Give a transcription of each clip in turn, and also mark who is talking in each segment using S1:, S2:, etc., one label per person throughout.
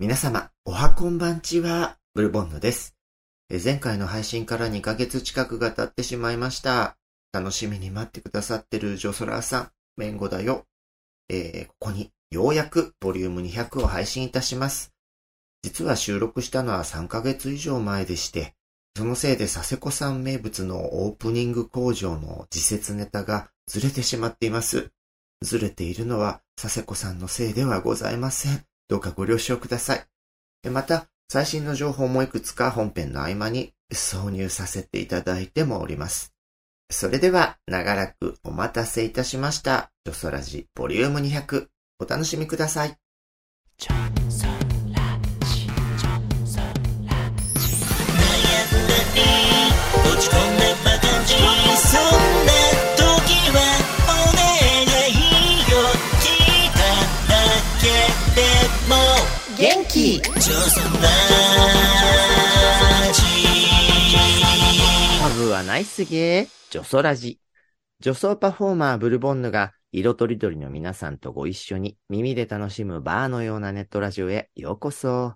S1: 皆様、おはこんばんちは、ブルボンヌです。前回の配信から2ヶ月近くが経ってしまいました。楽しみに待ってくださってるジョソラーさん、メンゴだよ。えーここにようやくボリューム200を配信いたします。実は収録したのは3ヶ月以上前でして、そのせいで佐世子さん名物のオープニング工場の自説ネタがずれてしまっています。ずれているのは佐世子さんのせいではございません。どうかご了承ください。えまた、最新の情報もいくつか本編の合間に挿入させていただいてもおります。それでは、長らくお待たせいたしました。ジョソラジボリューム200、お楽しみください。
S2: 落ち込んで
S1: 元気
S2: ジョソラジ
S1: ハブはナイスゲー、ジョソラジ。女装パフォーマーブルボンヌが色とりどりの皆さんとご一緒に耳で楽しむバーのようなネットラジオへようこそ。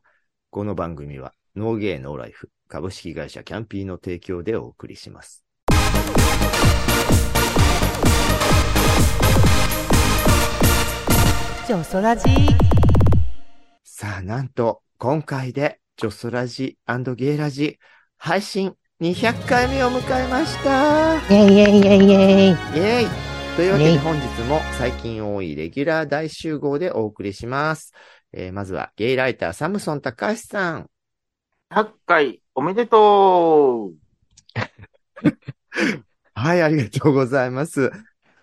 S1: この番組はノーゲーノーライフ株式会社キャンピーの提供でお送りします。
S3: ジョソラジ
S1: さあ、なんと今回でジョソラジゲイラジ配信200回目を迎えました。
S3: イェイイェイイェイイェイ
S1: イェーイというわけで本日も最近多いレギュラー大集合でお送りします。えーまずはゲイライターサムソン高橋さん。
S4: 100回おめでとう
S1: はい、ありがとうございます。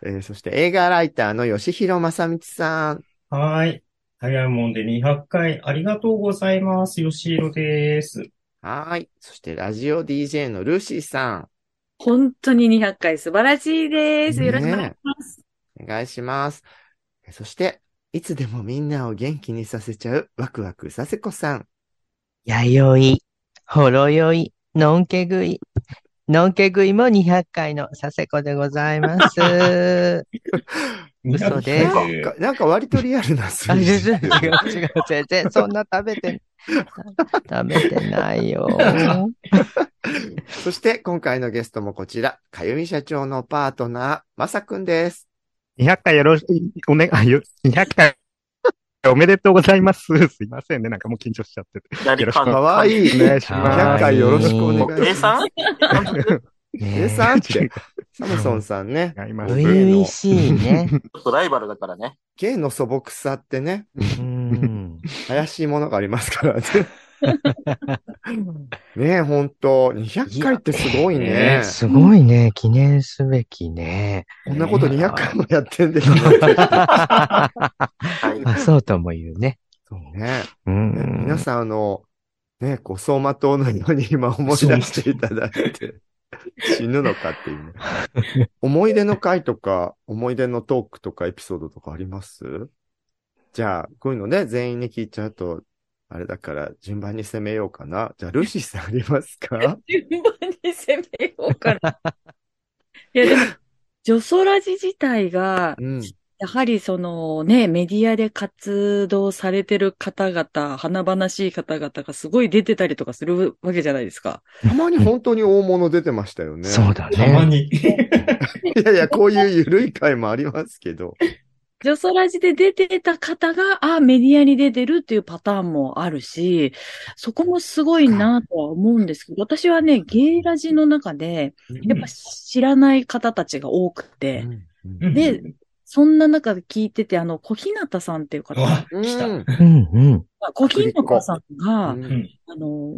S1: えーそして映画ライターの吉弘正道さん。
S5: はーい。早いもんで200回ありがとうございます。よしひろです。
S1: はい。そしてラジオ DJ のルーシーさん。
S6: 本当に200回素晴らしいです。よろしくお願いします。
S1: お願いします。そして、いつでもみんなを元気にさせちゃうワクワクさせこさん。
S3: 弥生、ほろ酔い、のんけ食い。のんけ食いも200回の佐世子でございます。嘘です
S1: なんか、なんか割とリアルな数字。
S3: 違う違う全然そんな食べて、食べてないよ。
S1: そして、今回のゲストもこちら、かゆみ社長のパートナー、まさくんです。
S7: 200回よろしく、お願い、よ200回おめでとうございます。すいませんね。なんかもう緊張しちゃってて。
S4: 左
S7: よろしく
S1: かわいい。
S7: お願いし
S1: 100
S7: ます。
S1: 回よろしくお願いします。
S4: 計算
S1: えさんって、サムソンさんね。
S3: 初々しいね。
S4: ちょっとライバルだからね。
S1: 芸の素朴さってね、
S3: うん。
S1: 怪しいものがありますからね。ねえ、ほんと、200回ってすごいね。
S3: すごいね。記念すべきね。
S1: こんなこと200回もやってんですね。
S3: そうとも言うね。
S1: そうね。
S3: うん。
S1: 皆さん、あの、ね、こう、走馬灯のように今思い出していただいて、死ぬのかっていうね。思い出の回とか、思い出のトークとかエピソードとかあります？じゃあ、こういうのね、全員に聞いちゃうと、あれだから、順番に攻めようかな。じゃあ、ルーシーさんありますか？
S6: 順番に攻めようかな。いや、でも、ジョソラジ自体が、
S1: うん。
S6: やはりそのね、メディアで活動されてる方々、華々しい方々がすごい出てたりとかするわけじゃないですか。
S1: たまに本当に大物出てましたよね。
S3: そうだね。
S5: たまに。
S1: いやいや、こういう緩い回もありますけど。
S6: ジョソラジで出てた方が、あ、メディアに出てるっていうパターンもあるし、そこもすごいなとは思うんですけど、私はね、ゲイラジの中で、やっぱ知らない方たちが多くて、
S1: うん。
S6: でそんな中で聞いてて、あの、小日向さんっていう方、
S5: あ、
S1: うん。
S5: 来た。
S3: うんうん。
S6: 小日向さんが、
S1: うん
S5: うん。
S6: あの、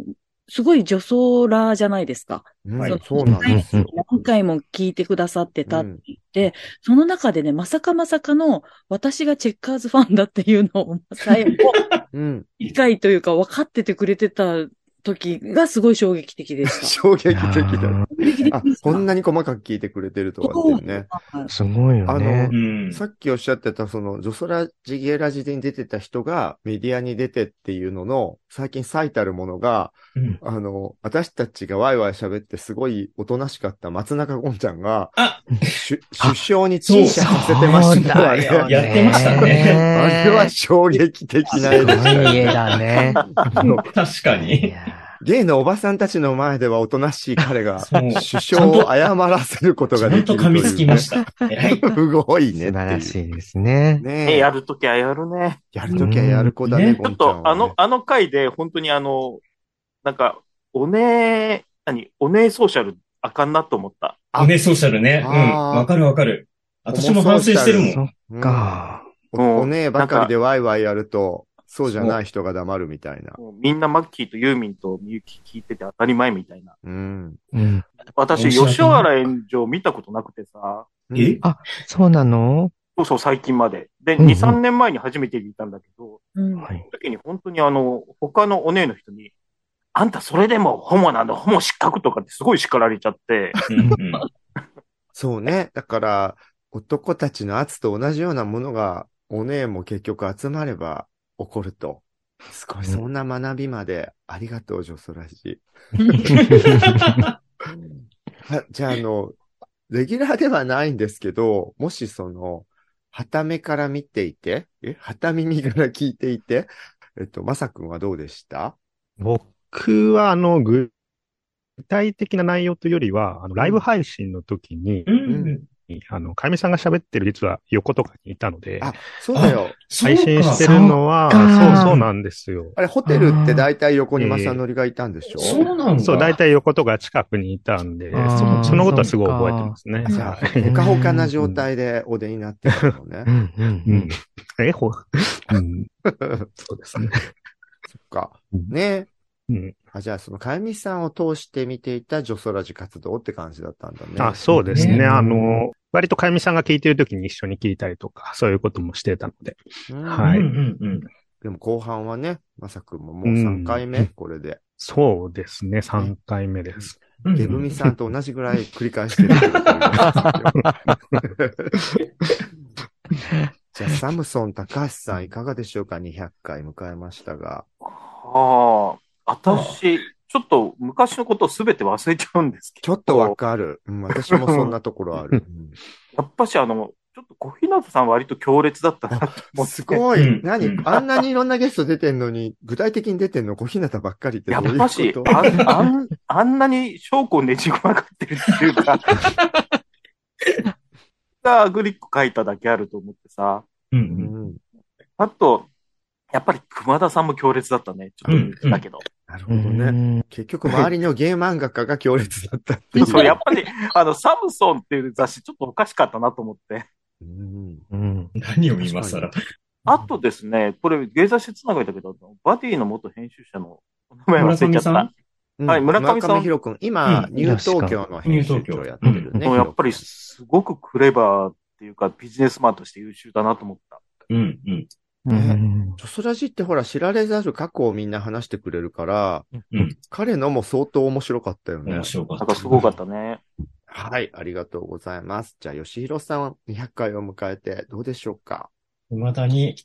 S6: すごい女装ラーじゃないですか。
S1: うん
S5: はい
S1: そうなんですよ。
S6: 何回も聞いてくださってたって
S1: うん
S6: 言って、その中でね、まさかまさかの私がチェッカーズファンだっていうのを最後、
S1: うん。
S6: 理解というか分かっててくれてた時がすごい衝撃的でした。
S1: 衝撃的だ。あこんなに細かく聞いてくれてるとはっていうね。
S6: はい
S3: すごいよ
S1: あ
S3: ね
S1: の。
S5: うん。
S1: さっきおっしゃってた、その、ジョソラジゲラジでに出てた人がメディアに出てっていうのの、最近最たるものが、
S5: うん
S1: あの、私たちがワイワイ喋ってすごいおとなしかった松中ゴンちゃんが、首相に陳謝させてましたわね。
S3: ね
S5: やってましたね
S1: あれは衝撃的な絵でした
S3: い家だね。
S5: 確か
S3: い
S5: に。
S3: や
S1: ゲイのおばさんたちの前ではおとなしい彼が、首相を謝らせること
S5: ちゃんと
S1: ができるという、ね。
S5: 噛みつきました。
S1: すごいね。
S3: 素晴らしいですね。
S1: ね
S4: え、やるときはやるね。
S1: やるときはやる子だね、ね、
S4: ちょっと、あの、あの回で、本当にあの、なんか、おね何おねソーシャルあかんなと思った。
S1: あ
S5: おねソーシャルね。うん。わかるわかる。私も反省してるもん。
S3: そっ
S1: うん
S3: か。
S1: おおねえばかりでワイワイやると、そうじゃない人が黙るみたいな。
S4: みんなマッキーとユーミンとミユキ聞いてて当たり前みたいな。
S1: うん。
S3: うん。
S4: 私、吉原炎上見たことなくてさ、
S5: え
S3: そうなの？
S4: そうそう最近まで。で、
S3: うんうん
S4: 2、3年前に初めて聞いたんだけど、
S6: うん
S3: はい。
S4: その時に本当にあの、他のお姉の人に、あんたそれでもホモなんだ、ホモ失格とかってすごい叱られちゃって、
S1: そうね。だから、男たちの圧と同じようなものが、おねえも結局集まれば起こると。すごい、そんな学びまで、ありがとう、ジョソラジ。あじゃあ、あの、レギュラーではないんですけど、もしその、旗目から見ていて、え旗耳から聞いていて、えっと、まさくんはどうでした？
S7: 僕は、あの、具体的な内容というよりは、あの、ライブ配信の時に、
S5: うん。
S7: あの、かみさんが喋ってる実は横とかにいたので、
S1: あ、そうだよ。
S7: 配信してるのは、
S3: そうか
S7: そうそうなんですよ。
S1: あれ、ホテルって大体横に正則がいたんでしょ？
S5: そうなんだ。
S7: そう、大体横とか近くにいたんで、
S3: あー
S7: そそのことはすごい覚えてますね。
S1: じゃあ、
S7: はい
S1: ほかほかな状態でお出になってるのね
S3: う。んうん
S7: う
S3: うんん。
S7: え、ほ、うん。そうですね。
S1: そっか。
S7: うん
S1: ね
S7: うん。
S1: あ、じゃあ、その、かゆみさんを通して見ていたジョソラジ活動って感じだったんだね。
S7: あ、そうですね。
S5: ね
S7: あの、割とかゆみさんが聞いてる時に一緒に聞いたりとか、そういうこともしてたので。
S1: うん
S7: はい
S5: うんうんうん。
S1: でも後半はね、まさくんももう3回目、
S7: うん
S1: これで。
S7: そうですね。3回目です。
S5: うん
S1: ゲブミさんと同じぐらい繰り返してる。じゃあ、サムソン高橋さんいかがでしょうか ?200 回迎えましたが。
S4: はあ、私、ちょっと昔のことをすべて忘れちゃうんですけど。
S1: ちょっとわかる。うん、私もそんなところある。
S4: やっぱしあの、ちょっと小日向さん割と強烈だったなと
S1: う
S4: 思っ
S1: すごい。
S5: うん
S1: 何、
S5: うん
S1: あんなにいろんなゲスト出てんのに、具体的に出てんの小日向ばっかりってどういうこと？
S4: やっぱし、あんあん あんなに証拠をねじ込まがってるっていうか、がグリック書いただけあると思ってさ。
S5: うん
S1: う
S5: うん
S1: ん。
S4: あと、やっぱり熊田さんも強烈だったね。ちょっと言ってたけど。
S3: う
S1: なるほどね。
S3: ん
S1: 結局、周りのゲー漫画家が強烈だったっていう。
S4: そう、やっぱり、あの、サムソンっていう雑誌ちょっとおかしかったなと思って。
S1: うん
S3: うん
S5: 何を今更？
S4: あとですね、これ、芸雑誌つながりだけど、バディの元編集者のお名前忘れちゃっ
S5: 村上さん
S4: た。
S1: うん
S4: はい村上さん
S1: 村上弘君。今、
S5: うん
S1: ニュー東京の編集長やってるね。
S4: やっぱり
S1: 弘
S4: すごくクレバーっていうか、ビジネスマンとして優秀だなと思った。
S5: うんうん。
S3: うん
S1: ジョソラジってほら、知られざる過去をみんな話してくれるから、
S5: うん
S1: 彼のも相当面白かったよね
S5: 面。白かった。
S4: なんかすごかったね。
S1: はい、ありがとうございます。じゃあ、吉弘さん200回を迎えてどうでしょうか？
S5: 未だに、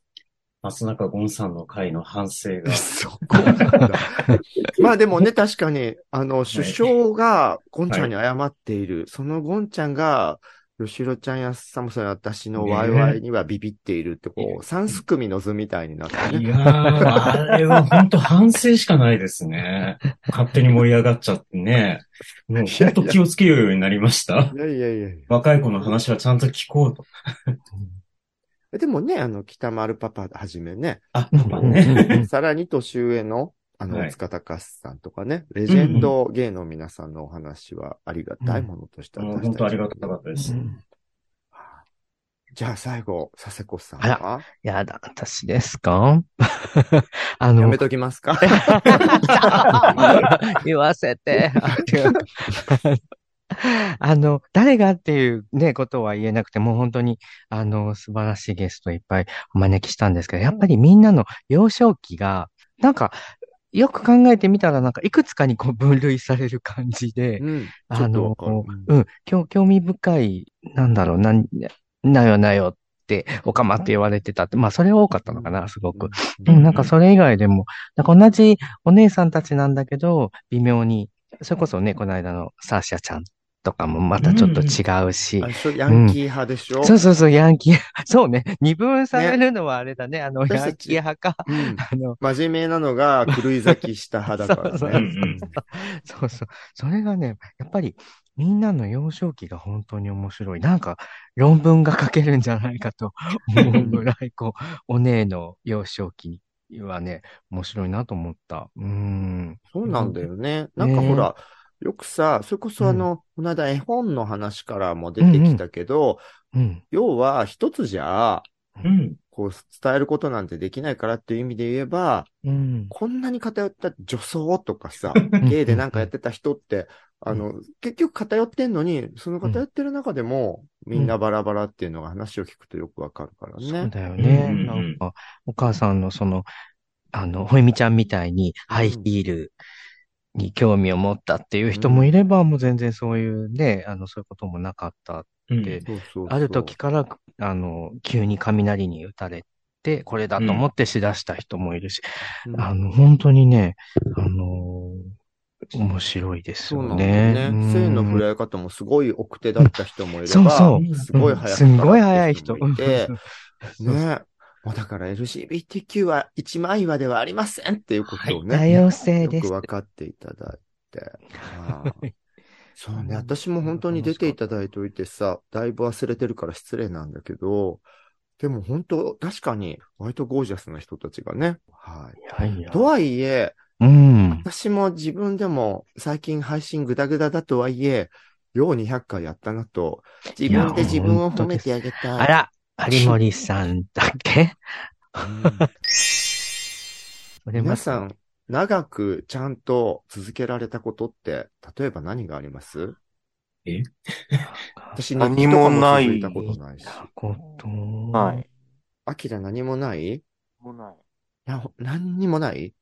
S5: 松中ゴンさんの回の反省が。
S1: そこなんだ。まあでもね、確かに、あの、首相がゴンちゃんに謝っている。そのゴンちゃんが、吉弘ちゃんやサムソンや私のワイワイにはビビっているって、こう、三すくみの図みたいになってね。
S5: いやー、あれは本当反省しかないですね。勝手に盛り上がっちゃってね。もう本当気をつけようようになりました。
S1: いやいやいや。
S5: 若い子の話はちゃんと聞こうと。
S1: でもね、あの、北丸パパはじめね、
S5: あ、まあね。
S1: さらに年上の、あの、
S5: はい。
S1: 塚隆さんとかね、レジェンド芸の皆さんのお話はありがたいものとして
S5: もう
S1: 私たち
S5: 本当ありがたかったです。
S1: じゃあ最後、佐世子さん
S3: あ
S1: は
S3: やだ、私ですか？あの
S1: やめ、ときますか？
S3: 言わせて。あの、誰がっていうね、ことは言えなくて、もう本当に、あの、素晴らしいゲストいっぱいお招きしたんですけど、やっぱりみんなの幼少期が、なんか、よく考えてみたら、なんか、いくつかにこう分類される感じで、
S1: うん。
S3: あのうん、興興味深い、なんだろう、なん、なよなよって、おかまって言われてたって、まあ、それは多かったのかな、すごく。
S1: うん
S3: うん、なんかそれ以外でも、なんか同じお姉さんたちなんだけど、微妙に、それこそね、この間のサーシャちゃんとかもまたちょっと違うし
S1: あ、れでしょヤンキー派でしょ？
S3: そうそうそう、ヤンキー、そうね、二分されるのはあれだね、あの、ヤンキー派か、
S1: うん
S3: あの、
S1: 真面目なのが狂い咲きした派だからね。
S5: ん。
S3: そうそう。それがね、やっぱりみんなの幼少期が本当に面白い。なんか論文が書けるんじゃないかと思うぐらい、こう、お姉の幼少期はね、面白いなと思った。うーん。
S1: そうなんだよね。なんかほら、よくさ、それこそあ
S3: うん
S1: の、この間絵本の話からも出てきたけど、
S3: うん。
S1: 要は一つじゃ、
S5: うん。
S1: こう伝えることなんてできないからっていう意味で言えば、
S3: うん。
S1: こんなに偏った女装とかさ、ゲイでなんかやってた人って、あの、結局偏ってんのに、その偏ってる中でも、みんなバラバラっていうのが話を聞くとよくわかるから
S3: そう
S1: ね。
S3: だよね。
S5: うんうんうん
S3: なんか、お母さんのその、あの、ほいみちゃんみたいにハイヒールに興味を持ったっていう人もいれば、もう全然そういうね、あの、そういうこともなかった
S5: うん
S3: で
S1: そうそうそう
S3: ある時から、あの、急に雷に打たれて、これだと思ってしだした人もいるし、
S1: うん
S3: あの、本当にね、あの面白いですよ
S1: そう
S3: ね。
S1: ね。性の触れ合い方もすごい奥手だった人もいれば、
S3: そうそう
S1: すごい早
S3: い早い人。
S1: もいて、
S3: うん
S1: ね。もうだから LGBTQ は一枚岩ではありませんっていうことをね、
S3: 多様性
S1: よく
S3: です。
S1: 分かっていただいて。あ あそうね、私も本当に出ていただいておいてさ、だいぶ忘れてるから失礼なんだけど、でも本当、確かに、割とゴージャスな人たちがね。はい。
S3: いやいや
S1: とはいえ、
S3: うん。
S1: 私も自分でも最近配信グダグダだとはいえ、よう200回やったなと、自分で自分を褒めてあげたい。
S3: あら、有森さんだっけ？
S1: 皆さん、長くちゃんと続けられたことって、例えば何があります？
S5: え？
S1: 私、
S4: 何もない
S1: 続いたことないし。
S3: こと。
S4: はい。
S1: アキラ何もない？い
S4: もうない。
S1: 何にもない？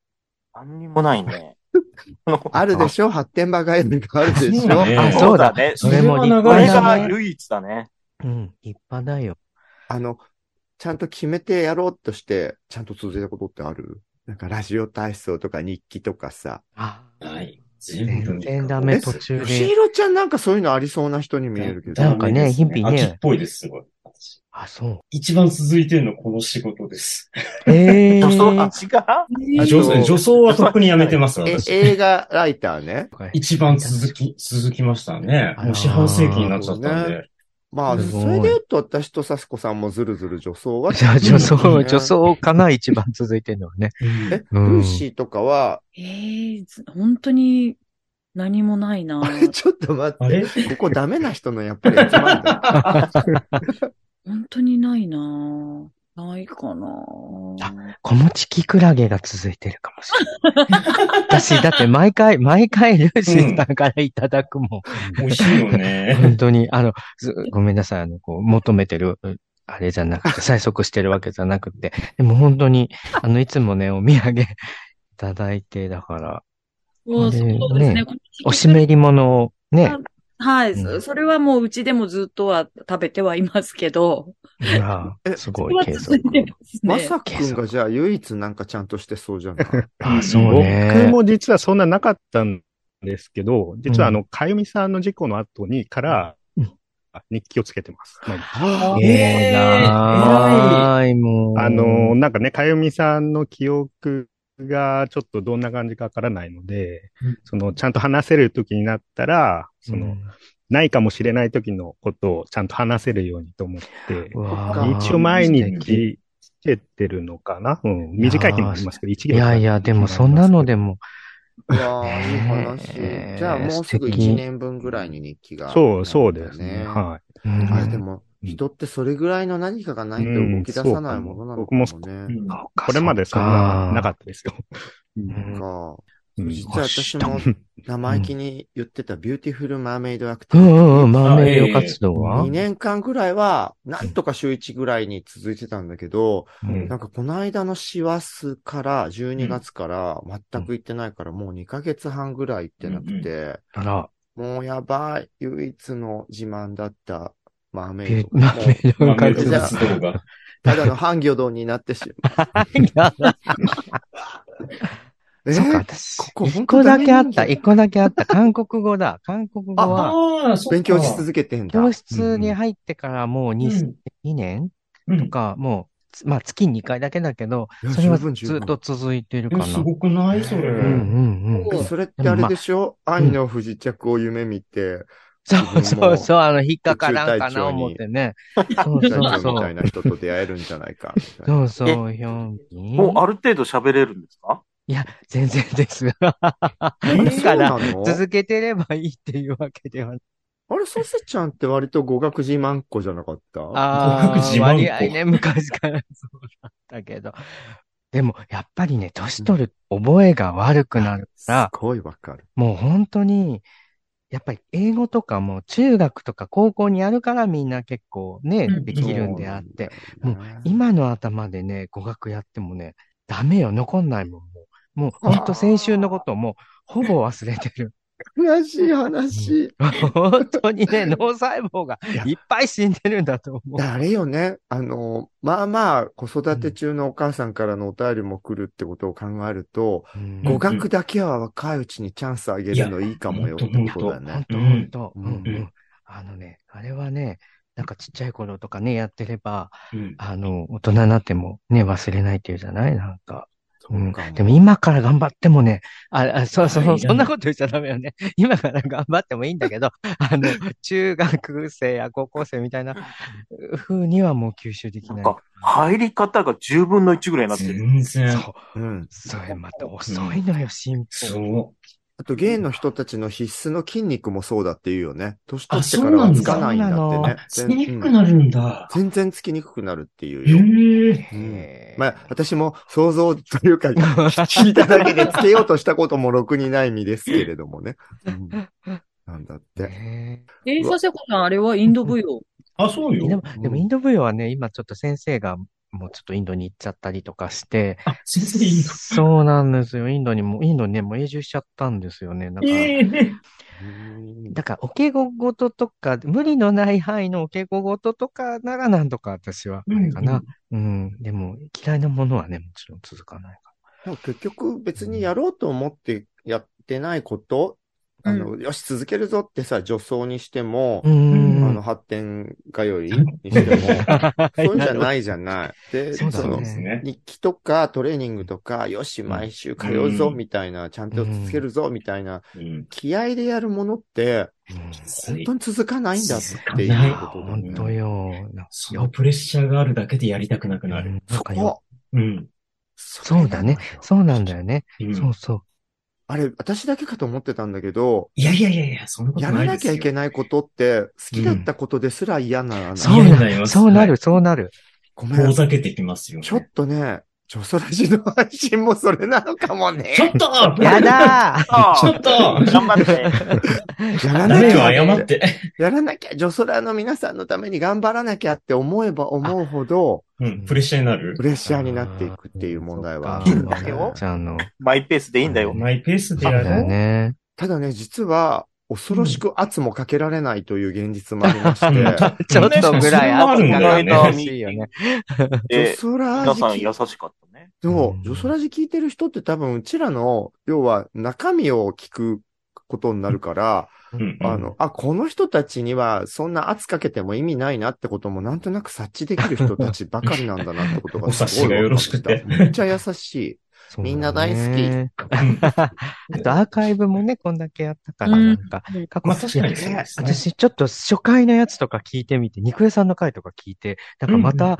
S4: 何にもないね。
S1: あるでしょ？発展場ガイドがあるでしょ？
S5: そうだね
S3: あ、そうだ。
S4: ね。
S3: それも立派だね。
S4: が唯一だね。
S3: うん、立派だよ。
S1: あの、ちゃんと決めてやろうとして、ちゃんと続いたことってある？なんかラジオ体操とか日記とかさ。
S3: あ、
S5: はい。全部
S3: 全然ダメ、
S1: え
S3: 途中
S1: し
S3: で。
S1: ろちゃんなんかそういうのありそうな人に見えるけど。
S3: なんかね
S5: ダメです
S3: 日々ね
S5: 秋っぽいです、すごい。私
S3: あ、そう。
S5: 一番続いてるのこの仕事です。
S3: ええ
S4: 女装、あ、
S3: ー。
S4: 違う？
S5: 女装はとっくにやめてます。
S1: 映画ライターね。
S5: 一番続き、続きましたね。もう四半世紀になっちゃったんで。
S1: まあ、それで言うと私とサスコさんもずるずる女装は。
S3: じゃあ、女装、
S1: ね
S3: 女装かな、一番続いてるのはね。
S1: え、
S3: うん
S1: ルーシーとかは、
S6: ええず本当に何もないな。
S1: ちょっと待
S5: あれ？
S1: って、ここダメな人のやっぱり集まるんだ。
S6: 本当にないな。ないかな。
S3: 小餅キクラゲが続いてるかもしれない。私、だって毎回、毎回ルーシーさんからいただくもん。
S5: 美味しいよね。
S3: 本当に、あの、ずごめんなさい、あの、こう、求めてる、あれじゃなくて、催促してるわけじゃなくて、でも本当に、あの、いつもね、お土産いただいて、だから、
S6: そうそうです
S3: ね
S6: ね。
S3: おしめり物をね、
S6: はい、
S3: うん
S6: それはもううちでもずっとは食べてはいますけど。
S3: いや
S1: え
S3: すごい
S6: は
S3: 継続。
S6: ま
S1: さくんがじゃあ唯一なんかちゃんとしてそうじゃない？
S3: あ、そう
S7: 僕
S3: ね。
S7: も実はそんななかったんですけど、実はあの、かゆみさんの事故の後にから
S3: うん、
S7: 日記をつけてます。毎日
S1: は
S3: えらい、もう。
S7: あの、なんかね、かゆみさんの記憶がちょっとどんな感じかわからないので、
S3: うん。
S7: その、ちゃんと話せる時になったら、その、
S3: うん。
S7: ないかもしれない時のことをちゃんと話せるようにと思って、
S3: うわー。
S7: 一応毎日つけてるのかな？うん。短い日もありますけど、一
S3: いやいや、でもそんなのでも、
S1: いやー、いい話。じゃあもうすぐ
S3: 素敵。
S1: 1年分ぐらいに日記が。
S7: そう、そうですね。は
S3: うん。
S1: あれでも、人ってそれぐらいの何かがないと動き出さないものなのか。もね。
S7: い。これまでそんななかったですよ。
S3: うん。
S1: か。
S5: うん。
S1: 実は私も生意気に言ってたビューティフルマーメイドアクティブ。
S3: うん。うんうん、マーメイド活動は
S1: 2年間ぐらいは、なんとか週1ぐらいに続いてたんだけど、
S5: うん。
S1: なんかこの間の師走から12月から全く行ってないから、もう2ヶ月半ぐらい行ってなくて、
S3: あら、
S1: もうやばい、唯一の自慢だったマーメイド。
S3: マーメイド
S5: マーメイ
S3: 活動。
S5: ド活動が。
S1: ただの半魚丼になってしまう。え
S3: そうか、
S1: ー
S3: 私
S1: ここ、
S3: 一個だけあった、一個だけあった。韓国語だ。韓国語は、
S1: 勉強し続けてんだ。
S3: 教室に入ってからもう 2,
S5: うん
S3: 2年
S5: うん
S3: とか、もうつ、まあ月2回だけだけどそれはずっと続いてるかな。
S5: えすごくない？それ。
S3: うんうんうん。
S1: それってあれでしょ、愛の不時着を夢見て、
S3: そうそうそう、あの、引っかからんかな思ってね。そう
S1: 大
S3: そうそう。
S1: みたいな人と出会えるんじゃないかみたいな。
S3: そうそう、ヒョンピン。
S4: もうある程度喋れるんですか？
S3: いや、全然です。だから、続けてればいいっていうわけではない。
S1: あれ、ソセちゃんって割と語学自慢っ子じゃなかった？
S3: ああ、
S5: 自慢
S3: 割合ね、昔からそうだったけど。でも、やっぱりね、年取る覚えが悪くなるから、
S1: すごいわかる。
S3: もう本当に、やっぱり英語とかも中学とか高校にやるからみんな結構ね、
S5: うん
S3: できるんであって、もう今の頭でね、語学やってもね、ダメよ、残んないもん。もう、もう本当先週のこともうほぼ忘れてる。
S1: 悔しい話。
S3: 本当にね、脳細胞が
S1: い
S3: っぱい死んでるんだと思う。
S1: あれよね。あの、まあまあ、子育て中のお母さんからのお便りも来るってことを考えると、
S3: うん
S1: 語学だけは若いうちにチャンスあげるのいいかもよってことだよね
S3: 本。当
S5: うん
S3: 本当。あのね、あれはね、なんかちっちゃい頃とかね、やってれば、
S5: うん
S3: あの、大人になってもね、忘れないっていうじゃない？なんか。うんでも今から頑張ってもね、あ、あそうそう、
S5: はい
S3: そんなこと言っちゃダメよね。今から頑張ってもいいんだけど、あの、中学生や高校生みたいな 風にはもう吸収できない。
S4: なんか、入り方が10分の1ぐらいになってる。
S5: 全然。
S3: そう。
S1: うん。
S3: それまた遅いのよ、進歩。
S5: そう。
S1: あと、ゲイの人たちの必須の筋肉もそうだって言うよね。年取
S5: あ
S1: ってからはつかないんだってね。
S5: つきにくくなるんだ。
S1: 全然つきにくくなるっていう
S5: へ
S1: よ。
S5: え。
S1: うん
S3: へー
S1: まあ、私も想像というか、聞いただけでつけようとしたこともろくにない身ですけれどもね。うんなんだって。
S3: ね
S6: えー、佐世子さん、あれはインド舞踊？
S5: あ、そうよ。
S3: でも、でもインド舞踊はね、今ちょっと先生がもうちょっとインドに行っちゃったりとかして、
S5: あ、先生いいの？
S3: そうなんですよ。インドにも、インドにね、もう永住しちゃったんですよね。だから、
S5: ええ。
S3: だから、お稽古事とか、無理のない範囲のお稽古事とかならなんとか私は、あれかな。うん、でも、嫌いなものはね、もちろん続かないか
S1: でも結局別にやろうと思ってやってないこと、あの、よし続けるぞってさ、女装にしても、
S3: ら。うん。
S1: あの、発展通いにしても、そういうんじゃないじゃない。で、
S3: そね
S1: その。日記とかトレーニングとか、よし、毎週通うぞ、みたいな、ちゃんと続けるぞ、みたいな、
S5: うん。
S1: 気合でやるものって、本当に続かないんだっていうことだ
S3: 本
S1: ね。
S3: 当よ。
S5: そのプレッシャーがあるだけでやりたくなくなる。
S1: そ。こ。
S5: うん。
S3: そうだね。そうなんだよね。
S5: うん
S3: そうそう。
S1: あれ、私だけかと思ってたんだけど、
S5: いやいやいやいや、そんなこと
S1: やらな
S5: ないですよ。
S1: きゃいけないことって、好きだったことですら嫌ならない。
S3: そうなそうなる、そうなる。
S1: ごめん。
S5: 遠ざけてきますよね。
S1: ちょっとね、ジョソラジの配信もそれなのかもね。
S5: ちょっと
S3: やだ
S5: ちょっと
S4: 頑張って。
S1: やらなきゃ
S5: 謝って。
S1: やらなきゃ、ジョソラの皆さんのために頑張らなきゃって思えば思うほど、
S5: うん、プレッシャーになる
S1: プ。レッシャーになっていくっていう問題は
S4: いいんだよ
S3: ちゃんの。
S4: マイペースでいいんだよ。
S5: マイペースでやろう。
S3: ね。
S1: ただね、実は、恐ろしく圧もかけられないという現実もありまして、
S5: うん。
S3: ちょっとぐらい
S5: あるんだよね
S3: 欲しいよね。
S1: ジョ
S4: で、
S1: ソラ
S4: 皆さん
S1: ジ
S4: 優しかったね。
S1: そう、ジョソラジ聞いてる人って多分、うちらの、要は中身を聞くことになるから、
S5: うん。
S1: あの、あ、この人たちにはそんな圧かけても意味ないなってこともなんとなく察知できる人たちばかりなんだなってことが
S5: お察しがよろしくて。
S1: めっちゃ優しい。みんな大好
S3: あとアーカイブもね、こんだけやったから、なんか、過去
S5: まあ確かにそうですね。
S3: 私ちょっと初回のやつとか聞いてみて、肉屋さんの回とか聞いて、なんかまた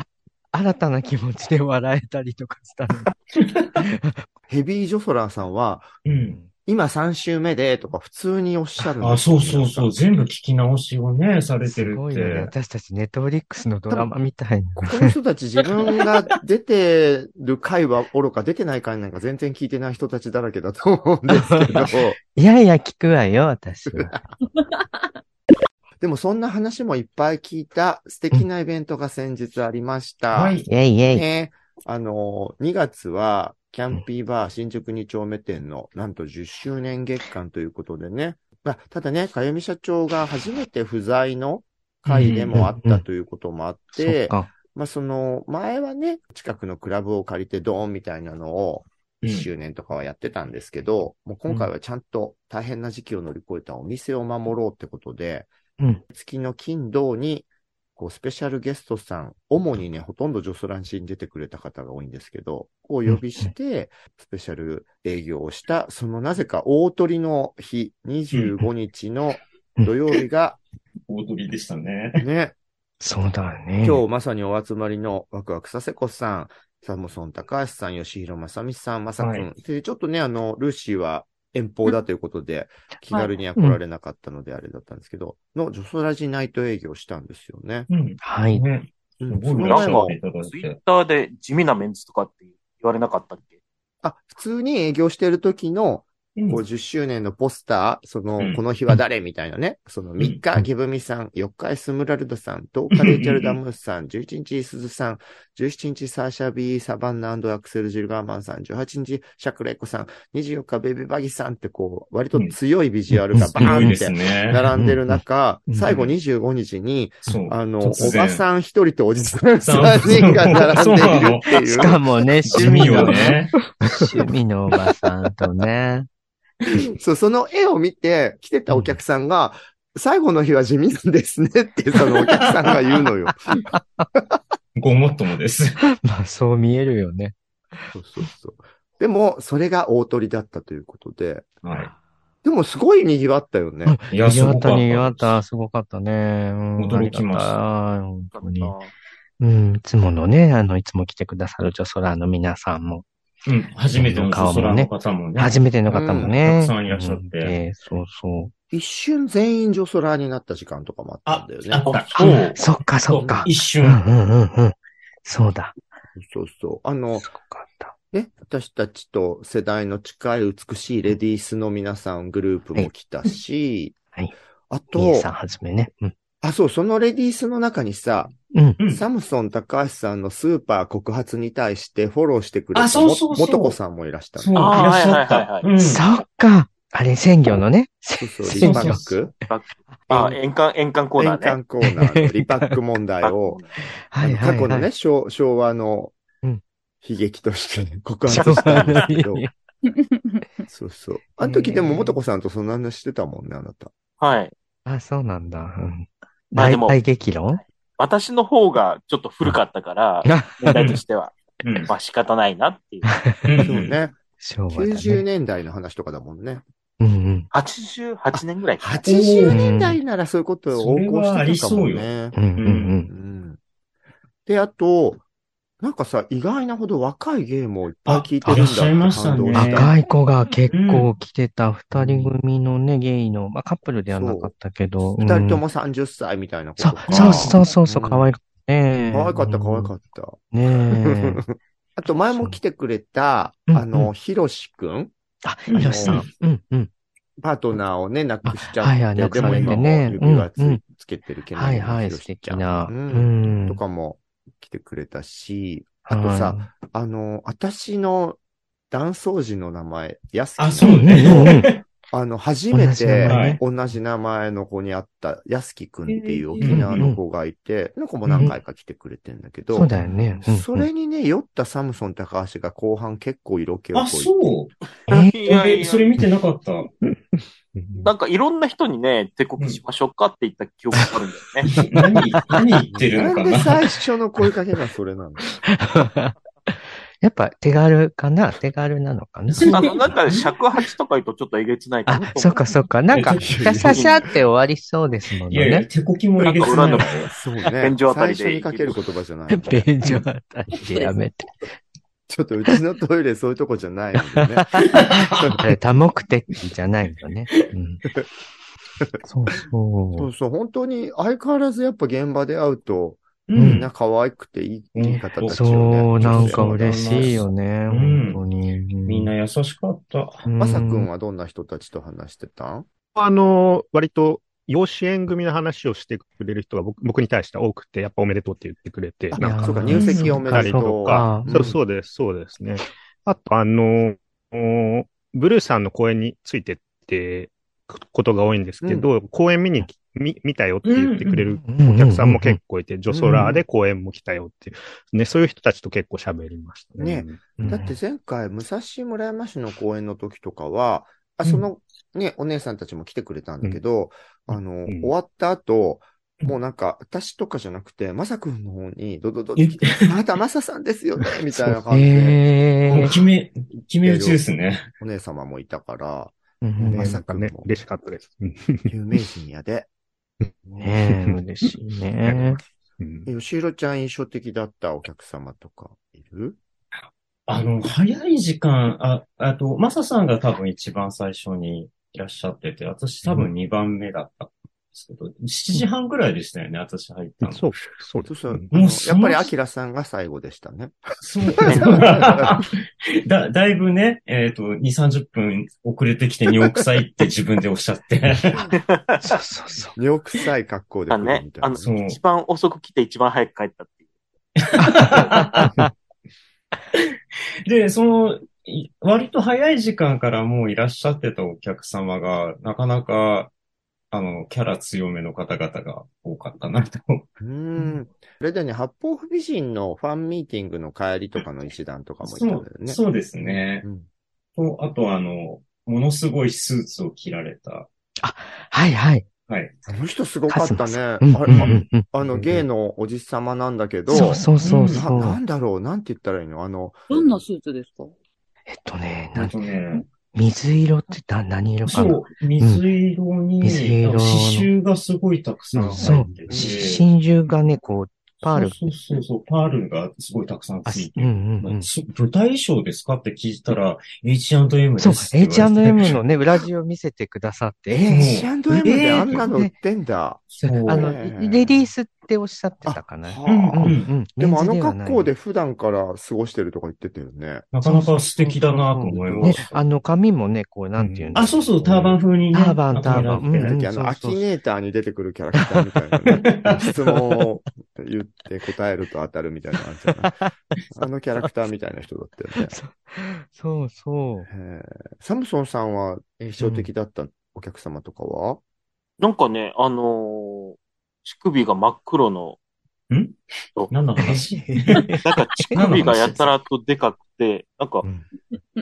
S3: 新たな気持ちで笑えたりとかしたの。
S1: ヘビージョソラーさんは、
S5: うん。
S1: 今3週目でとか普通におっしゃるんですよ
S5: あ、そうそうそう。全部聞き直しをね、されて
S3: す
S5: るっ
S3: ごいよね。
S5: て。
S3: 私たちネットフリックスのドラマみたいな。
S1: ここの人たち自分が出てる回は愚か、出てない回なんか全然聞いてない人たちだらけだと思うんですけど、
S3: いやいや、聞くわよ、私は。
S1: でもそんな話もいっぱい聞いた素敵なイベントが先日ありました。
S5: はい。
S3: イェイイェイ。
S1: ね、あの、2月は、キャンピーバー新宿2丁目店の、なんと10周年月間ということでね。まあ、ただね、かゆみ社長が初めて不在の回でもあったということもあっ、
S3: てか。
S1: まあ、その、前はね、近くのクラブを借りてドーンみたいなのを、
S5: うん
S1: 1周年とかはやってたんですけど、もう今回はちゃんと大変な時期を乗り越えたお店を守ろうってことで、
S3: うん
S1: 月の金土に、こう、スペシャルゲストさん、主にね、ほとんどジョソランシに出てくれた方が多いんですけど、をお呼びして、スペシャル営業をした、そのなぜか大鳥の日、25日の土曜日が、
S5: 大鳥りでしたね。
S1: ね、
S3: そうだね。
S1: 今日まさにお集まりのワクワクさせこさん、サムソン高橋さん、吉弘正美さん、まさくん、
S5: はい。
S1: で、ちょっとね、あの、ルーシーは遠方だということで、気軽には来られなかったのであれだったんですけど、の、ジョソラジナイト営業したんですよね。
S5: うん。
S3: はい。
S5: ね。
S1: うん
S5: すごい
S1: その前
S4: ツイッ
S5: て。
S4: ターで地味なメンツとかって言われなかったっけ？
S1: あ、普通に営業してる時の、
S5: うん。
S1: こう10周年のポスター、その、
S5: うん。
S1: この日は誰みたいなね、その3日、ギブミさん、4日、エスムラルドさん、10日、レイチェル・ダムスさん、11日、スズさん、17日、サーシャ・ビー・サバンナアクセル・ジルガーマンさん、18日、シャクレイコさん、24日、ベビーバギさんってこう、割と強いビジュアルがバーンって
S5: すね。
S1: 並んでる中
S3: う、ん。
S1: 最後25日に。あの、おばさん一人とおじさん3人が並んでいるっていう。
S3: しかもね、趣味の、
S5: よね。
S3: 趣味のおばさんとね。
S1: そう、その絵を見て来てたお客さんが、最後の日は地味なんですねって、そのお客さんが言うのよ。
S5: ごもっともです。
S3: まあ、そう見えるよね。
S1: そうそうそう。でも、それが大鳥だったということで、
S5: は
S1: でもすごい賑わったよね。
S5: い。いや、
S3: にぎわった、
S5: すごかった。
S3: にぎわった、すごかったね。うん
S5: 驚きました
S3: 本当に。うん、いつものね、あの、いつも来てくださるジョソラーの皆さんも、
S5: うん。初めてのの方もね。
S3: 初めての方もね。
S5: たくさんいらっしゃって
S3: うんでそうそう。
S1: 一瞬全員ジョソラーになった時間とかもあったんだよね。
S5: あった。
S4: そう。
S3: そっか、そっか。
S5: 一瞬。
S3: うんうんうんうん。そうだ。
S1: そうそう。あの。ね、私たちと世代の近い美しいレディースの皆さんグループも来たし、
S3: はい。
S1: あと
S3: 兄さん、はじめね。うん。
S1: あ、そう、そのレディースの中にさ、
S3: うん。
S5: うん
S1: サムソン高橋さんのスーパー告発に対してフォローしてくれた
S5: あそうそうそう
S1: も元子さんもいらした
S5: そう、いらっしゃっ
S4: はいはいはいはい。
S5: たうん。
S3: そっか。あれ、鮮魚のね。
S1: そうそう、
S3: 鮮魚
S1: リパック？
S4: あ、円環、円環コーナーね。
S1: 円環コーナーのリパック問題を、
S3: はいはい、はい。
S1: 過去のね、昭昭和の
S3: うん
S1: 悲劇として告発したんですけど、そうそう。あの時でも元子さんとそんな話してたもんね、あなた。
S4: はい。
S3: あ、そうなんだ。うん。
S4: まあでも
S3: 大大激論？
S4: 私の方がちょっと古かったから、年代としては、
S5: うん。
S4: まあ仕方ないなっていう。
S1: そうね。
S3: 昭和だ
S1: 90
S3: ね。
S1: 年代の話とかだもんね。
S3: うんうん。
S4: 88年ぐらいかな。
S1: 80年代ならそういうことを横行してたかも
S5: そうよ
S1: ね。
S3: うんうんう。
S1: うんん。で、あと、なんかさ、意外なほど若い芸もいっぱい聞いてるんだって
S5: あいらっしゃいましたね
S1: 感動した。
S3: 若い子が結構来てた二人組のね、ゲイの、まあカップルではなかったけど。うん
S1: 二人とも30歳みたいなことか。
S3: そう、そうそうそうそう、可愛かったね。
S1: 可愛かった、可愛かった。
S3: た。ねえ。
S1: あと前も来てくれた、
S3: うん
S1: あの、ひろしくん
S3: あ、ひろしさん。うんうん。
S1: パートナーをね、亡くしちゃって、
S3: はいはい亡く
S1: でも今
S3: ね
S1: も指輪つ,、けてるけど、
S3: はいはい、素敵な。
S1: う。
S3: うんん。
S1: とかも来てくれたし、あとさ、あの、私の男装時の名前、やすき
S5: あ、そう
S3: うんうんうん。
S5: ね。
S1: あの、初めて
S3: ね
S1: 同じ名前の子に会った、やすきくんっていう沖縄の子がいて、その子も何回か来てくれてんだけど、
S3: そうだよね。
S1: それにね、酔ったサムソン高橋が後半結構色気を
S5: あ、そう。
S3: え
S5: それ見てなかった。
S4: なんかいろんな人にね、手こきしましょうかって言った記憶があるんだよね。
S5: 何、何言ってる
S1: なんで
S5: のかな。
S1: 最初の声かけがそれなの
S3: やっぱ手軽かな？手軽なのかな？
S4: あの、なんか尺八とか言うとちょっとえげつないか
S3: あ
S4: な、と
S3: そっかそっか。なんか、
S5: え
S3: シャシャシャって終わりそうですもん
S5: いやいや、
S3: ね。
S5: 手こきもえげつない。
S1: そうね。
S4: 便所あたりで
S1: 最初にかける言葉じゃない。
S3: 便所あたりでやめて。
S1: ちょっとうちのトイレそういうとこじゃないのでね。
S3: え 多目的じゃないよね。うん、そう
S1: そ
S3: そう
S1: そう、本当に相変わらずやっぱ現場で会うと、
S5: う
S1: みん
S5: ん。
S1: な可愛くていいいい方
S3: う。
S1: たちよね。
S3: そう、なんか嬉しいよね。
S5: うん
S3: 本当に。
S5: みんな優しかった。
S3: うん、
S1: まさくんはどんな人たちと話してた？ん
S7: あの、割と、養子縁組の話をしてくれる人が僕僕に対して多くて、やっぱおめでとうって言ってくれて、
S1: あ
S7: なんか
S1: そうか、入籍おめでとう。
S3: そうか
S1: ん
S7: そうそうです、そうですね。あと、あの、おブルーさんの公演についてってことが多いんですけど、公演見にき見見たよって言ってくれる
S3: うん
S7: お客さんも結構いて、ジョソラーで公演も来たよっていう、ね、そういう人たちと結構喋りましたね。
S1: ね。
S3: うん。
S1: だって前回、武蔵村山市の公演の時とかは、あ、そのね、お姉さんたちも来てくれたんだけど、あの、
S7: うん。
S1: 終わった後、
S5: うん。
S1: もうなんか、私とかじゃなくて、まさくんの方に、ドドドって来て、あなたまささんですよね、みたいな感じで、
S3: えー。
S5: もう決め、決め打ちですね。
S1: お姉様もいたから、
S3: うん
S1: まさかも、
S7: 嬉しかったです。うん。
S1: 有名人やで。
S3: ねえ、嬉しいね。
S7: うん。
S1: 吉弘ちゃん印象的だったお客様とかいる？
S5: あの、早い時間、あ、あと、マサさんが多分一番最初にいらっしゃってて、私多分2番目だった。んですけど、7時半ぐらいでしたよね、私入ったの。
S7: そう、そうです。
S5: もう
S1: やっぱりアキラさんが最後でしたね。
S5: そう。だ、だいぶね、えっ、と、2、30分遅れてきて尿臭いって自分でおっしゃって。
S3: そうそうそう。
S1: 尿臭い格好で来る
S4: あね
S1: みたいな。
S4: あの、
S5: そう
S4: 一番遅く来て一番早く帰ったっていう。
S5: で、その、い割と早い時間からもういらっしゃってたお客様が、なかなか、あの、キャラ強めの方々が多かったなと。
S1: うーん。それでね、八方不美人のファンミーティングの帰りとかの一団とかもいたんだよ
S5: そう、
S1: ね。
S5: そうですね。
S1: うん
S5: と、あとあの、ものすごいスーツを着られた。
S3: はいはい。
S5: はい。
S1: あの人すごかったね。あ
S3: うんうんうんうん
S1: あの、ゲイのおじさまなんだけど、
S3: そうそうそうそ
S1: な、な
S3: う。
S1: んだろう？なんて言ったらいいの？あの、
S6: どんなスーツですか？
S3: えっとね、
S5: あ
S3: な
S5: とね、
S3: 水色ってな何色かな？
S5: そう、水色に、
S3: 水色の
S5: 刺繍がすごいたくさん
S3: そう
S5: 入って。
S3: 真珠がね、こう、パール。
S5: そうそうそうそう、パールがすごいたくさんついてる。
S3: うんうんうん。
S5: す舞台衣装ですかって聞いたら、H&M です
S3: そう。H&M のね、裏地を見せてくださって、
S1: え
S3: え
S1: ー、H&M であんなの売ってんだ。
S5: そう
S3: あの、レディースっておっしゃってたかな。
S1: は
S3: うん
S1: あ
S3: うんうん。
S1: でもあの格好で普段から過ごしてるとか言ってたよね。
S5: なかなか素敵だなと思いま
S3: ね
S5: し、た。
S3: あの髪もね、こう、なんていう
S5: あ、そうそう、ターバン風にね。
S3: ターバンターバンうん
S1: あの、アキネーターに出てくるキャラクターみたいなね。質問を言って答えると当たるみたいな感じ。あのキャラクターみたいな人だったよね。
S3: そうそう。
S1: サムソンさんは印象的だったお客様とかは、
S4: なんかね、あのー乳首が真っ黒の、
S5: 何の話？
S4: なんか乳首がやたらとでかくて、なんか
S1: うん、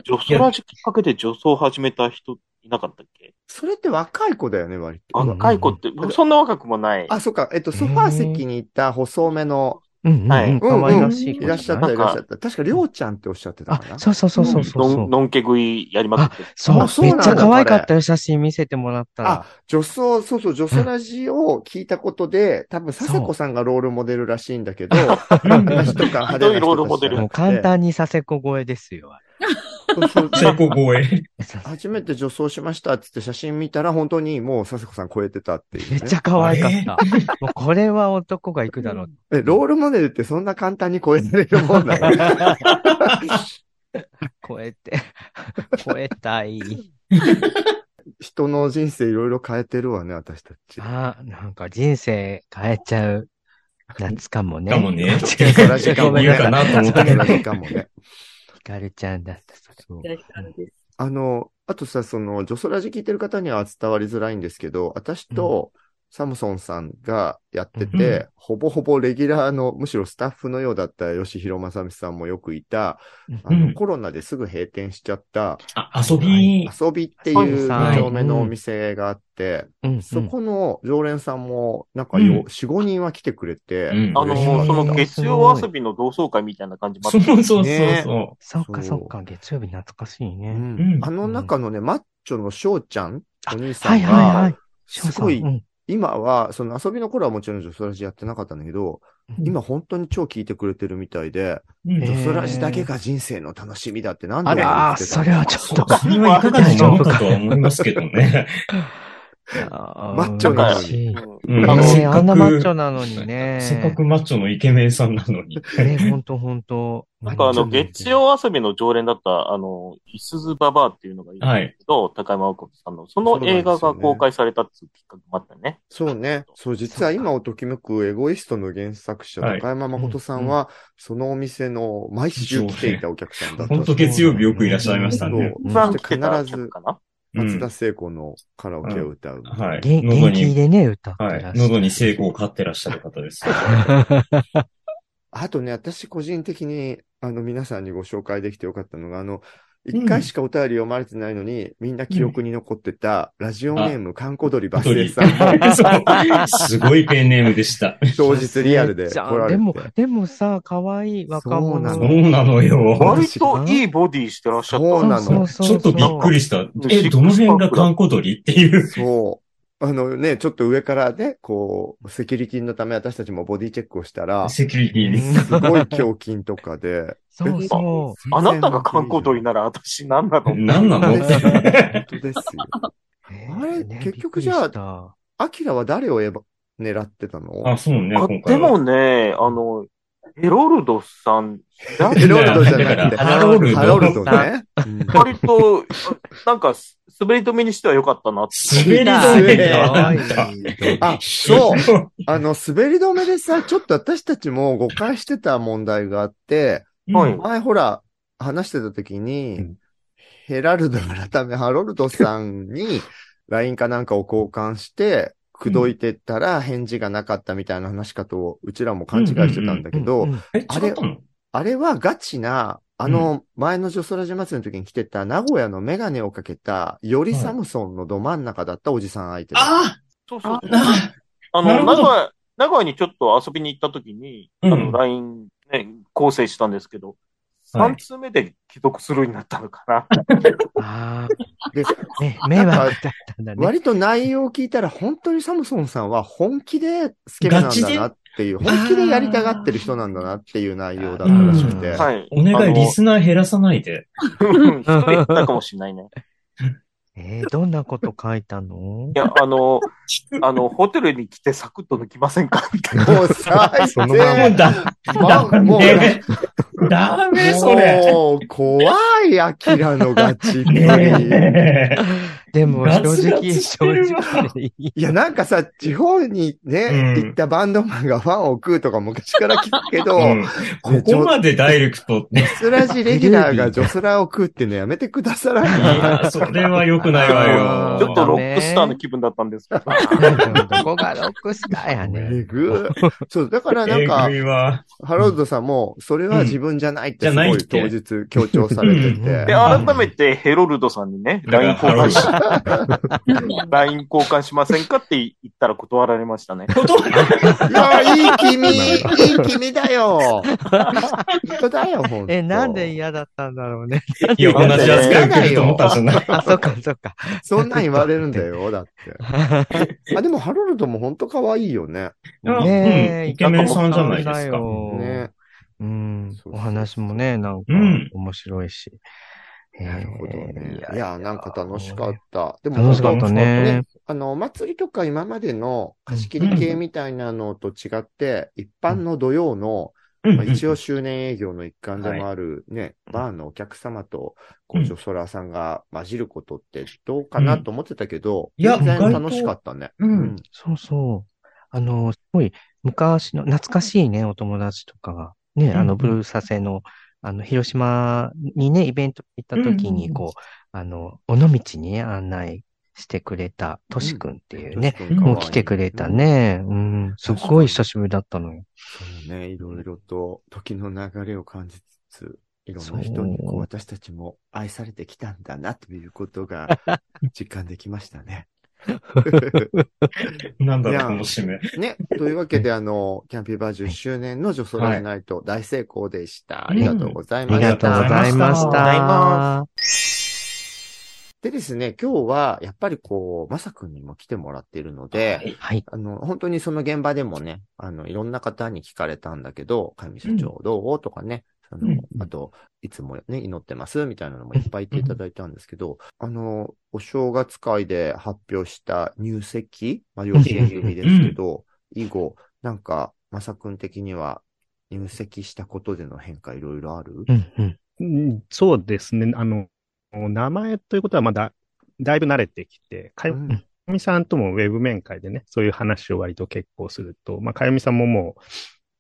S4: 女装ラジきっかけで女装を始めた人いなかったっけ？
S1: それって若い子だよね、割と。
S3: うん
S4: 若い子って、そんな若くもない。
S1: あ、そっか。えっと、ソファー席にいた細めの、
S3: うんうん
S4: はい
S3: らしい子
S1: い？らっしゃった、い
S4: なんか
S1: らっしゃった。確か、りょうちゃんっておっしゃってた
S3: あ
S1: かな。、
S3: そうそうそうそうそうそう。
S4: のんのんけ食いやりまくってる。
S3: そう
S1: あ、そう
S3: めっちゃ可愛かったよ、写真見せてもらったら
S1: あ。、女装、そうそう、女装ラジを聞いたことで、多分、笹子さんがロールモデルらしいんだけど、私 とか派手な人たち
S4: ロールモデル
S3: もう簡単に佐世子超えですよ。
S1: そうそう
S5: 成功超え。
S1: 初めて女装しましたって言って写真見たら、本当にもう笹子さん超えてたっていう、ね。
S3: めっちゃ可愛かった。もうこれは男が行くだろう。
S1: え、ロールモデルってそんな簡単に超えられるもんなの？
S3: 超えて、超えたい。
S1: 人の人生いろいろ変えてるわね、私たち。
S3: あ、なんか人生変えちゃう夏かもね。
S5: かもね
S3: 違う
S1: そら時間もね。
S5: 言うかなと思ったけど
S1: もね。
S3: ひかるちゃんだった、それ。
S1: そう
S6: です。
S1: あの、あとさ、その、ジョソラジ聞いてる方には伝わりづらいんですけど、私とサムソンさんがやってて、
S5: うん
S1: ほぼほぼレギュラーの、むしろスタッフのようだった吉弘正美さんもよくいた、あの、
S5: うん
S1: コロナですぐ閉店しちゃった、
S5: あ、遊び、
S1: 遊びっていう
S4: そうです
S3: はい。
S1: 2丁目のお店があって、
S3: うん、
S1: そこの常連さんも、なんかよ、
S5: うん。
S1: 4、5人は来てくれて、
S5: うん。
S4: あのその月曜遊びの同窓会みたいな感じもあって
S5: そうそうそう
S1: ね
S5: そ
S3: そっか
S1: そ
S3: っか、月曜日懐かしいうね。
S1: ん
S5: うん。
S1: あの中のね、マッチョの翔ちゃん、お兄さ
S3: はい
S1: んが、
S3: はい。はい。
S1: すごい
S3: うん
S1: 今は、その遊びの頃はもちろん女装ラジやってなかったんだけど、今本当に超聞いてくれてるみたいで、
S5: うん
S3: え
S1: ジョソラジだけが人生の楽しみだってなんで
S3: あら、
S1: 言ってたの？
S3: それはちょっと。
S5: それはいかがなものかとは思いますけどね。
S3: マ
S1: マッチョなのに
S3: に。
S5: うん
S3: あのね、
S5: せっかく
S3: あんなマッチョなのにね。
S5: せっかくマッチョのイケメンさんなのに。
S3: ね、ほんとほんと。
S4: なんかあの、月曜遊びの常連だった、あの、いすずばばあっていうのがいるんですけど、高山誠さんの、その映画が公開されたっていうきっかけもあったね。
S1: そうね。そう、実は今をときめくエゴイストの原作者、
S5: はい
S1: 高山誠さんは、そのお店の毎週来ていたお客さんだった。
S5: 本当月曜日よくいらっしゃいましたね。
S1: そう
S4: 一番来てた
S1: 必ず
S4: 客かな？
S1: 松田聖子のカラオケを歌う。
S5: はい。
S3: 元気
S5: に、
S3: でね、歌って
S5: はい
S3: らっしゃる。
S5: 喉に成功を飼ってらっしゃる方ですよ。
S1: あとね、私個人的に、あの、皆さんにご紹介できてよかったのが、あの、一回しかお便り読まれてないのに、みんな記憶に残ってた、ラジオネーム、かんこ鳥バスエさん
S5: すごいペンネームでした。
S1: 当日リアルで来られて。
S3: あでも、でもさ、可愛い若者。
S1: そ
S5: そうなのよ。
S4: 割といいボディしてらっしゃった。
S1: そうなの
S5: ちょっとびっくりした。
S4: ん
S5: え、どの辺が観光鳥っていう。
S1: そう。あのね、ちょっと上からね、こう、セキュリティのため私たちもボディチェックをしたら、す
S5: セキュリティです。
S1: ごい胸筋とかで、
S3: そうそう。
S4: あなたが観光鳥なら私何なの？
S5: 何なの？
S1: 本当ですよ。あれ
S3: ね
S1: 結局じゃあアキラは誰をえば狙ってたの？
S5: あ、そうね。
S4: でもね、あの、ヘロルドさん、
S1: ヘロルドじゃなくて、
S5: ハロルド
S1: ハロルドね。うん
S4: 割と、なんか、滑り止めにしては良かったなって。
S5: 滑り止め
S1: あ、そう。あの、滑り止めでさ、ちょっと私たちも誤解してた問題があって、
S4: はい。
S1: 前ほら、話してた時に、
S5: うん。
S1: ヘラルド改めハロルドさんに LINE かなんかを交換して、口説いてったら返事がなかったみたいな話かと、うちらも勘違いしてたんだけど、
S3: うんうん
S5: え、違ったの？
S1: あれはガチな、あの、前のジョソラジ祭りの時に来てた名古屋のメガネをかけた、よりサムソンのど真ん中だったおじさん相手だ。
S5: あ
S4: そうそうそう。
S5: あ
S4: あの、名古屋、名古屋にちょっと遊びに行った時に、
S5: うん。
S4: あの、LINE ね、構成したんですけど、
S5: はい
S4: 3通目で既読するようになったのかな。
S3: あ
S1: で、
S3: あ、ね、迷惑だったんだね。
S1: 割と内容を聞いたら、本当にサムソンさんは本気でスケベなんだなっていう、本気でやりたがってる人なんだなっていう内容だったらしくて。
S3: うん
S4: はい。
S5: お願い、リスナー減らさないで。
S4: うん一人言ったかもしれないね。
S3: えー、どんなこと書いたの？
S4: いや、あの、あの、ホテルに来てサクッと抜きませんか？みたいな。
S1: もう最
S7: そのまま
S5: もうだ、ダ
S1: もう
S5: メ。ダメ、それ。
S1: もう、怖い、アキラのガチ。
S5: ね
S3: でも、
S5: ガ
S3: 正直、
S5: ツガツし
S3: 正直でいい。
S1: いや、なんかさ、地方にね、
S5: うん
S1: 行ったバンドマンがファンを食うとか昔から聞くけど、
S5: え。うんここまでダイレクトって。
S1: ジョスラジレギュラーがジョスラを食うってのやめてくださら
S5: い
S1: ない。
S5: や、それは良くないわよ。
S4: ちょっとロックスターの気分だったんですけど。
S3: どこがロックスターやね
S1: えぐそう、だからなん
S5: え
S1: か。ハロルドさんも、それは自分じゃないってすごい当日強調されて
S3: うん
S1: て
S4: で、。改めてヘロルドさんにね、LINE 交換し、LINE 交換しませんかって言ったら断られましたね。
S1: いや、いい君、いい君だよ。本当だよ、本当。
S3: え、なんで嫌だったんだろうね。
S5: いや、同じ扱い受けると思ったんじゃない
S3: あ、そっか、そっか。
S1: そんなん言われるんだよ、だって。あ、でもハロルドも本当可愛いよね。
S5: あ
S3: ねえ、
S5: うんイケメンさんじゃないですか
S1: ね。
S3: うんお話もね、なんか
S5: うん
S3: 面白いし。
S1: なるほどね
S3: え。ー
S1: いや、なんか楽しかった。でも
S3: 楽しかったね。
S1: あの、お祭りとか今までの貸し切り系みたいなのと違って、一般の土曜の、
S5: うん
S1: まあ、一応周年営業の一環でもあるね、バーのお客様と、こう、
S5: うん
S1: ジョソラーさんが混じることってどうかなと思ってたけど、
S5: いや
S1: 全然
S5: 意外と
S1: 楽しかったね。
S5: うん
S3: そうそう。あの、すごい昔の懐かしいね、お友達とかが、ね、
S5: うん
S3: あの、ブルーサセの、あの、広島にね、イベント行った時に、
S5: うんうんうん
S3: こう、あの、尾道にね、案内してくれた、としくんっていうね、
S1: トシ君可愛い
S3: もう来てくれた。ね。うん、すっごい久しぶりだったのよ。
S1: そうね、いろいろと時の流れを感じつつ、いろんな人にこう私たちも愛されてきたんだなということが 実感できましたね。
S5: なんだろう、
S1: いや
S5: この締め。
S1: ね。というわけで、あの、キャンピーバー10周年の女装ライナイト大成功でした。ありがとうござい
S3: あ
S1: ました。
S3: りがとうございました。
S1: でですね、今日は、やっぱりこう、まさくんにも来てもらっているので、
S3: はい。
S1: あの、本当にその現場でもね、あの、いろんな方に聞かれたんだけど、上社長どう？とかね、あの、
S5: うん
S1: あと、いつもね、祈ってますみたいなのもいっぱい言っていただいたんですけど、あの、お正月会で発表した入籍、まあ、養子縁組ですけど、以後、なんか、まさくん的には入籍したことでの変化いろいろある？
S3: うんうん。
S7: うんそうですね。あの、名前ということはまだ、だいぶ慣れてきて、かよ
S1: うん
S7: みさんともウェブ面会でね、そういう話を割と結構すると、まあ、かよみさんももう、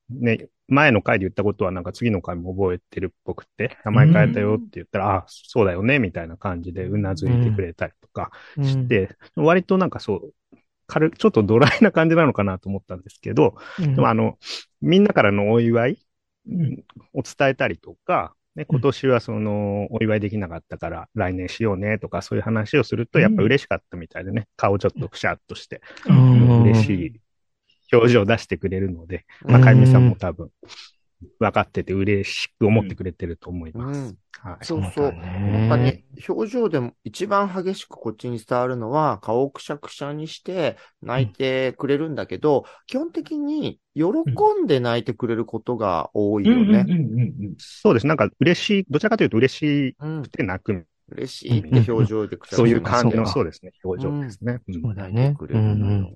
S7: ね、前の回で言ったことはなんか次の回も覚えてるっぽくて、名前変えたよって言ったら、ああ、そうだよね、みたいな感じでうなずいてくれたりとかして、割となんかそう、軽く、ちょっとドライな感じなのかなと思ったんですけど、
S3: うん、
S7: でもあの、みんなからのお祝い
S5: うん。
S7: を伝えたりとか、ね、今年はその、お祝いできなかったから来年しようねとか、そういう話をすると、やっぱ嬉しかったみたいでね、顔ちょっとくしゃっとして、
S3: うん
S7: 嬉しい表情を出してくれるので、まあ、かゆみさんも多分、分かってて嬉しく思ってくれてると思います。
S1: うん
S7: はい。
S1: そうそう。
S3: だ
S1: やっぱね、表情でも一番激しくこっちに伝わるのは、顔をくしゃくしゃにして泣いてくれるんだけど、基本的に喜んで泣いてくれることが多いよね。
S5: うんうんうんうん
S7: そうです。なんか嬉しい、どちらかというと嬉し
S1: うん
S7: くて泣く、
S1: 嬉しいって表情でくしゃくしゃ
S7: そういう感じの、
S3: そう
S7: ですね、表情ですね。うん
S3: そうだね。
S1: くれるのよ
S3: うんうん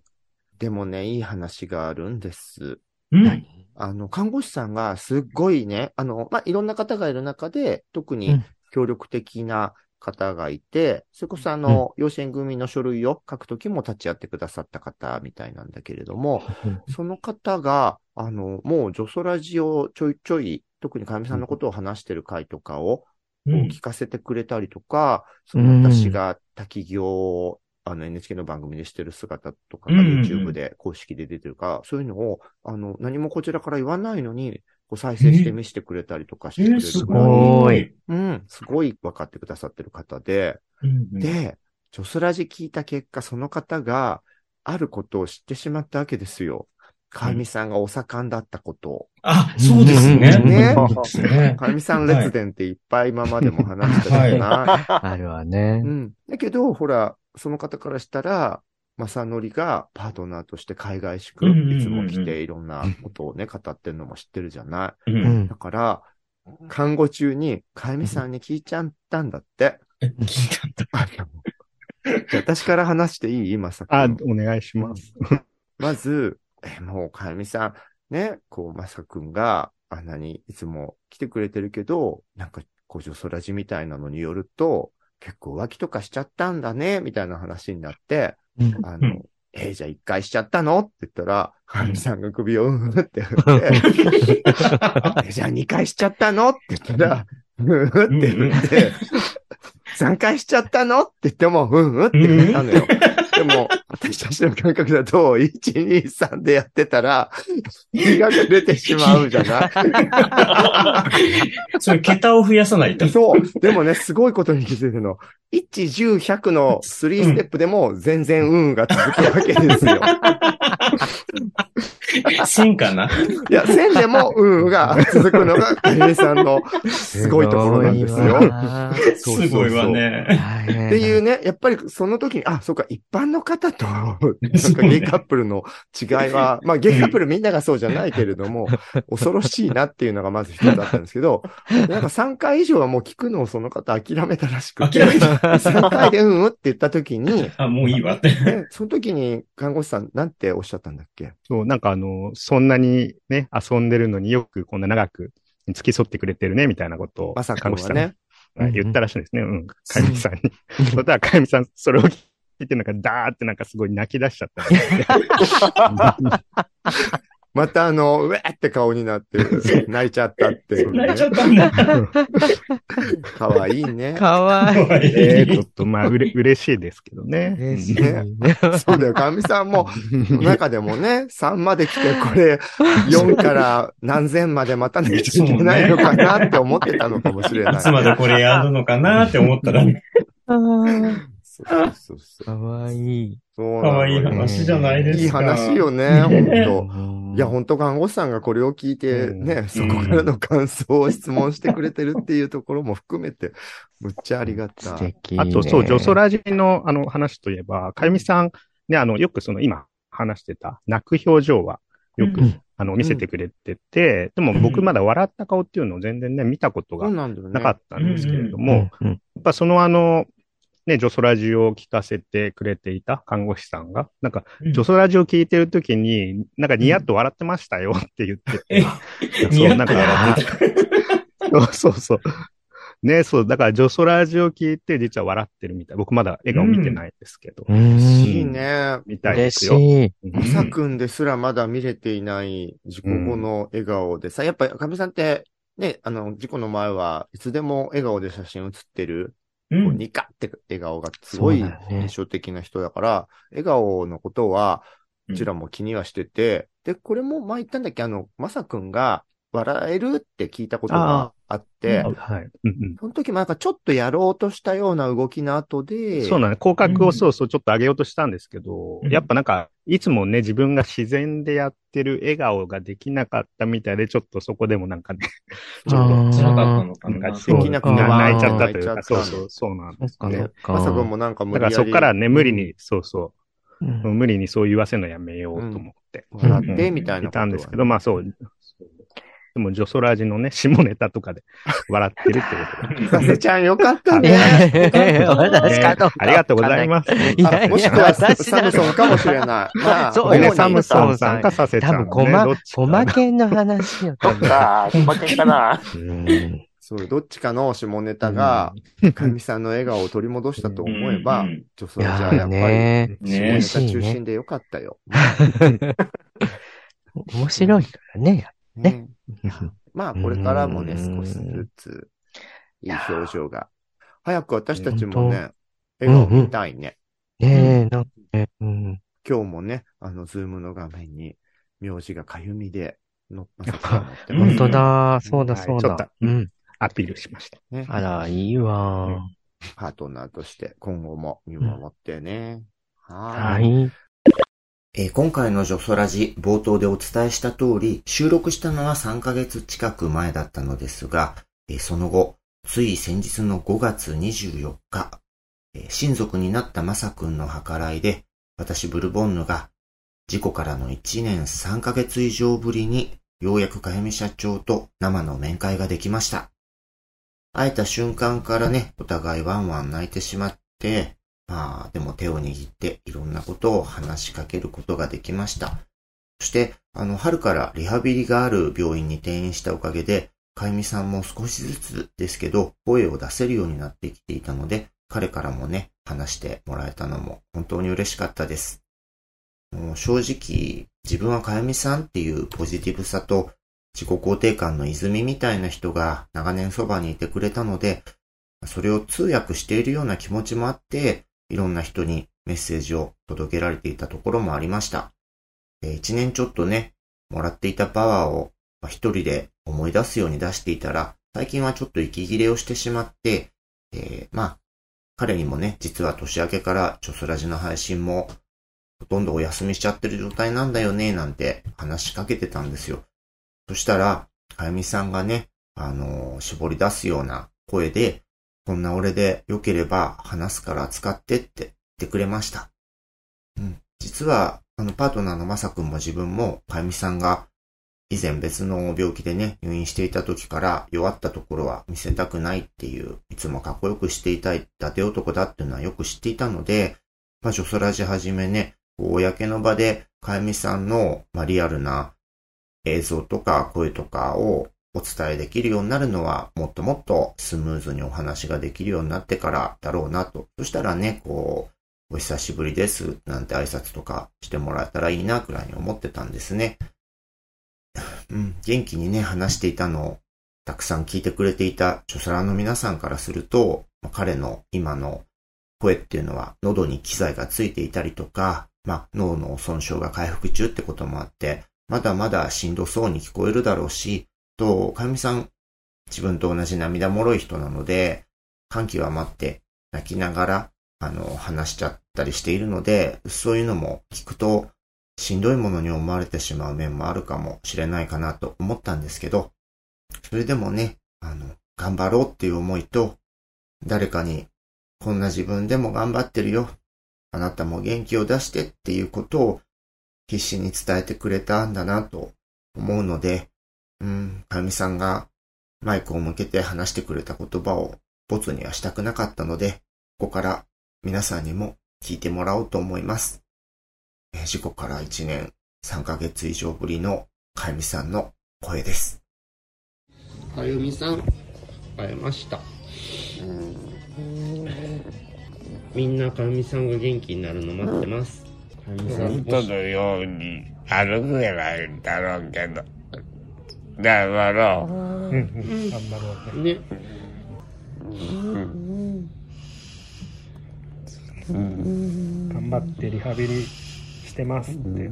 S1: でもね、いい話があるんです。
S5: うん。
S3: 何？
S1: あの、看護師さんがすっごいね、あの、まあ、いろんな方がいる中で、特に
S3: うん。
S1: 協力的な方がいて、それこそあの、養子縁組の書類を書くときも立ち会ってくださった方みたいなんだけれども、その方が、あの、もう、ジョソラジをちょいちょい、特にかみさんのことを話してる回とかを、
S5: うん。
S1: 聞かせてくれたりとか、その私が滝行を、あの NHK の番組でしてる姿とかが
S5: うんうんうん
S1: YouTube で公式で出てるから、そういうのを、あの、何もこちらから言わないのに、こう再生して見せてくれたりとかしてくれる
S5: えー、すごい。
S1: うん、すごい分かってくださってる方で、
S5: うんうん
S1: で、ジョスラジ聞いた結果、その方があることを知ってしまったわけですよ。かみさんがお盛んだったことを。
S5: あ、そうですね。
S1: ね。かみさん列伝っていっぱい今までも話してたよな。
S3: あるわね
S1: う。ん。だけど、ほら、その方からしたら、まさのりがパートナーとして海外しく、
S5: うんうんうんうん
S1: いつも来ていろんなことをね、語ってるのも知ってるじゃない。
S5: うん
S3: うん
S1: だから、看護中に、かみさんに聞いちゃったんだって。
S5: え聞いたんだ。
S1: あのじゃあ私から話していい？まさ
S7: あ、
S1: か。
S7: お願いします。
S1: まず、え、もう、かみさん、ね、こう、まさくんが、あんなにいつも来てくれてるけど、なんか、こう、女ソラジみたいなのによると、結構浮気とかしちゃったんだね、みたいな話になって、
S3: うん。
S1: あの
S5: うん、
S1: えーじゃあ一回しちゃったの？って言ったら、かみさんが首をうんうんって振って、えじゃあ二回しちゃったの？って言ったら、うんうんって振って、三回しちゃったの？って言っても、うんうんって振ったのよ。でも、私たちの感覚だと、1、2、3でやってたら、気が出てしまうじゃない？
S5: それ、桁を増やさないと。
S1: そう。でもね、すごいことに気づいてるの。1、10、100の3ステップでも全然運が続くわけですよ。
S5: 線かない
S1: や、1000でも運が続くのが、かゆみさんのすごいところなんですよ。
S3: よ。
S5: すごいわね。
S3: っ
S1: っていうね、やっぱりその時に、あ、そうか、一般の方と、なんかゲイカップルの違いは、まあゲイカップルみんながそうじゃないけれども、恐ろしいなっていうのがまず一つだったんですけど、なんか3回以上はもう聞くのをその方諦めたらしくて、
S5: 諦めた。
S1: 3回でうんうんって言った時に、
S5: あ、もういいわって。
S1: えその時に看護師さんなんておっしゃったんだっけ？
S7: そう、なんかあの、そんなにね、遊んでるのによくこんな長く付き添ってくれてるね、みたいなことを、
S1: まさかはね。
S7: が言ったらしいんですね。うん。かゆみさんに。そしたらかゆみさん、それを聞いてなんか、ダーってなんかすごい泣き出しちゃった。
S1: またあの、うえーって顔になって、泣いちゃったっていうね、
S5: 泣いちゃったんだ。
S1: かわいいね。
S3: かわいい。
S7: えー、ちょっとまあ、うれ、嬉しいですけどね。
S3: 嬉しい
S1: ね
S3: ね。
S1: そうだよ、かみさんも、中でもね、3まで来て、これ、4から何千まで待たなきゃいけないのかなって思ってたのかもしれない。
S5: いつまでこれやるのかなって思ったらね。
S1: そうそうそう
S3: かわいい。
S1: そう
S5: かわい話じゃないですか。
S1: いい話よね、ほんと。
S3: うん
S1: いや、本当看護師さんがこれを聞いて
S7: うん
S1: ね、そこからの感想を質問してくれてるっていうところも含めて、むっちゃありがたい。
S3: 素敵。
S7: あと、そう、ジョソラジのあの話といえば、かゆみさん、ね、あの、よくその今話してた泣く表情はよく、
S3: うん
S7: あの、見せてくれてて、でも僕まだ笑った顔っていうのを全然ね、見たことが
S1: なんだよね。
S7: なかったんですけれども、
S3: うんうん
S7: やっぱそのあの、ね、ジョソラジを聞かせてくれていた看護師さんが、なんか、
S5: うん
S7: ジョソラジを聞いてるときに、なんかニヤッと笑ってましたよって言ってて、
S5: え、
S7: そうなんか
S5: 笑ってた。
S7: そうそうそう。ね、そう、だからジョソラジを聞いて実は笑ってるみたい。僕まだ笑顔見てないですけど、
S3: うん
S1: いいね。
S7: みたいで
S3: 嬉し
S7: すよ。
S3: い。
S7: うん
S1: まさくんですらまだ見れていない事故後の笑顔でさ、やっぱりかみさんって、ね、あの、事故の前はいつでも笑顔で写真写ってる、
S5: うん。
S1: ニカって笑顔がすごい印象的な人だから、笑顔のことは、うちらも気にはしてて、で、これも前言ったんだっけ、あの、まさくんが笑えるって聞いたことがあって、
S5: あ
S7: はい。うんうん。
S1: その時もなんかちょっとやろうとしたような動きの後で、
S7: そうなんです。口角
S5: うん
S7: をそうそうちょっと上げようとしたんですけど、
S5: うん。
S7: やっぱなんか、いつもね、自分が自然でやってる笑顔ができなかったみたいで、ちょっとそこでもなんかね、ちょっと、
S5: 辛かったのか
S1: できなくて
S7: 泣いちゃったというか、そう。そう、そうなんです。ね。
S1: まさくんもなんか。無
S7: だ
S1: 理やり。
S7: からそこからね、無理に、そうそう。う、
S3: ん。
S7: 無理にそう言わせるのやめようと思って。
S1: 笑って、
S7: うん
S1: みたいな
S7: いたんですけど、まあそう。でも、ジョソラジのね、下ネタとかで笑ってるってことで。
S1: させちゃんよかったね。
S3: え私かどうか
S7: ありがとうございます。
S3: いやいや
S1: もしくは
S3: 私
S1: サムソンかもしれない。まあ、
S3: そうよ
S7: ね、サムソンさんかさせちゃん、ね。
S3: 多分、ごま
S7: どっ、ちか
S3: ごまけんの話よ、多
S4: そっ
S3: 分。
S4: か、負けかな。
S3: うん
S1: そう、どっちかの下ネタが、かみさんの笑顔を取り戻したと思えば
S5: うん、
S1: 女装じゃ
S3: いや
S1: やっぱり、
S3: ね
S1: 下ネタ中心でよかったよ。
S3: 面白いからね。
S1: ねまあ、これからもね、
S3: うん
S1: 少しずつ、いい表情が。早く私たちもね、
S3: 当
S1: 笑顔見たいね。
S3: ねえ、なんかね、うん。
S1: 今日もね、あの、ズームの画面に、名字がかゆみで載
S3: ぱ
S1: ってます
S3: 本当だ、そうだ、
S7: はい
S3: そう
S7: ちょっと。
S3: だうん。
S7: アピールしました。
S1: ね。
S3: あら、いいわ。
S1: パートナーとして今後も見守ってね。は
S3: はいい。
S1: え今回のジョソラジ冒頭でお伝えした通り、収録したのは3ヶ月近く前だったのですが、えその後、つい先日の5月24日、え親族になったまさくんの計らいで、私ブルボンヌが事故からの1年3ヶ月以上ぶりに、ようやくかやみ社長と生の面会ができました。会えた瞬間からね、お互いワンワン泣いてしまって、まあ、でも手を握っていろんなことを話しかけることができました。そして、あの、春からリハビリがある病院に転院したおかげで、かゆみさんも少しずつですけど、声を出せるようになってきていたので、彼からもね、話してもらえたのも本当に嬉しかったです。もう正直、自分はかゆみさんっていうポジティブさと自己肯定感の泉みたいな人が長年そばにいてくれたので、それを通訳しているような気持ちもあって、いろんな人にメッセージを届けられていたところもありました。一年ちょっとね、もらっていたパワーを一人で思い出すように出していたら、最近はちょっと息切れをしてしまって、えーまあ、彼にもね、実は年明けからチョソラジの配信もほとんどお休みしちゃってる状態なんだよね、なんて話しかけてたんですよ。そしたら、かゆみさんがね、あのー絞り出すような声で、こんな俺で良ければ話すから使ってって言ってくれました。うん。実は、あの、パートナーのまさくんも自分も、かゆみさんが以前別の病気でね、入院していた時から弱ったところは見せたくないっていう、いつもかっこよくしていたい伊達男だっていうのはよく知っていたので、まあ、ジョソラジはじめね、公の場で、かゆみさんの、まあ、リアルな映像とか声とかをお伝えできるようになるのは、もっともっとスムーズにお話ができるようになってからだろうなと。そしたらね、こう、お久しぶりです、なんて挨拶とかしてもらえたらいいな、くらいに思ってたんですね。うん、元気にね、話していたのを、たくさん聞いてくれていた著者の皆さんからすると、彼の今の声っていうのは喉に機材がついていたりとか、まあ脳の損傷が回復中ってこともあって、まだまだしんどそうに聞こえるだろうし、と、かゆみさん、自分と同じ涙もろい人なので、感極まって泣きながら、あの、話しちゃったりしているので、そういうのも聞くと、しんどいものに思われてしまう面もあるかもしれないかなと思ったんですけど、それでもね、あの、頑張ろうっていう思いと、誰かに、こんな自分でも頑張ってるよ。あなたも元気を出してっていうことを必死に伝えてくれたんだなと思うので、うん、かみさんがマイクを向けて話してくれた言葉をボツにはしたくなかったので、ここから皆さんにも聞いてもらおうと思います。えー事故から1年3ヶ月以上ぶりのかゆみさんの声です。かゆみさん、会えました。みんなかゆみさんが元気になるの待ってます。かゆみさん、
S8: 本当のように歩くやないん。だろうけど。頑張ろう。
S7: うん。うん。頑張ろうね。
S1: ね、
S7: 頑張ってリハビリしてますって。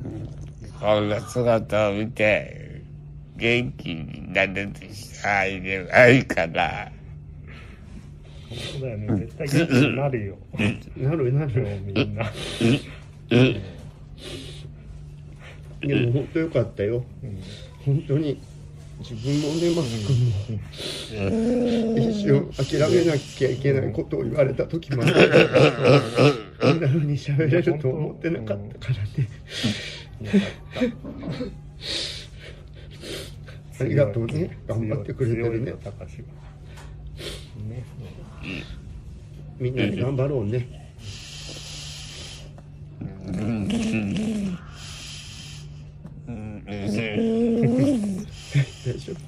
S8: こんな姿を見て、元気になれてしたいでないかな。
S7: そうだよね。絶対元気になるよ。
S1: なるな。る。
S7: もうみん。な。
S1: でも本当よかったよ。
S7: うん。
S1: 本当に。自分もね、マス君も、一生諦めなきゃいけないことを言われた時まで、こんな風に喋れると思ってなかったからね。ありがとうね。頑張ってくれてるね
S7: ね。
S1: みんなで頑張ろうね。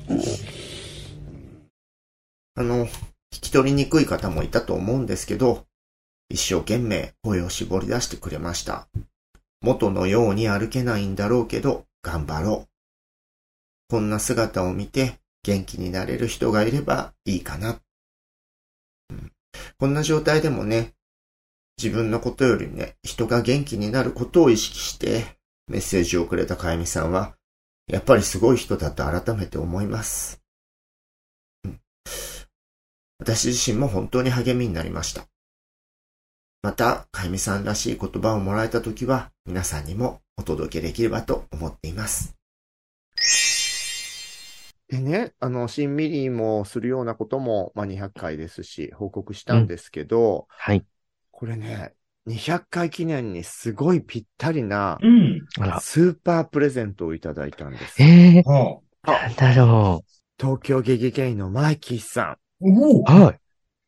S1: 大丈夫。あの、聞き取りにくい方もいたと思うんですけど、一生懸命声を絞り出してくれました。元のように歩けないんだろうけど、頑張ろう。こんな姿を見て元気になれる人がいればいいかな。うんこんな状態でもね、自分のことよりね、人が元気になることを意識してメッセージをくれたかゆみさんは、やっぱりすごい人だと改めて思います。うん私自身も本当に励みになりました。また、かゆみさんらしい言葉をもらえたときは、皆さんにもお届けできればと思っています。でね、あの、新ミリもするようなことも、まあ、200回ですし、報告したんですけど、
S3: はい。
S1: これね、200回記念にすごいぴったりな
S5: う、ん。
S3: あら。
S1: スーパープレゼントをいただいたんです。
S3: ええ
S5: はあ。
S3: ー、なんだろ
S1: 東京ゲゲゲイのマイキーさん。
S5: お。
S3: はい。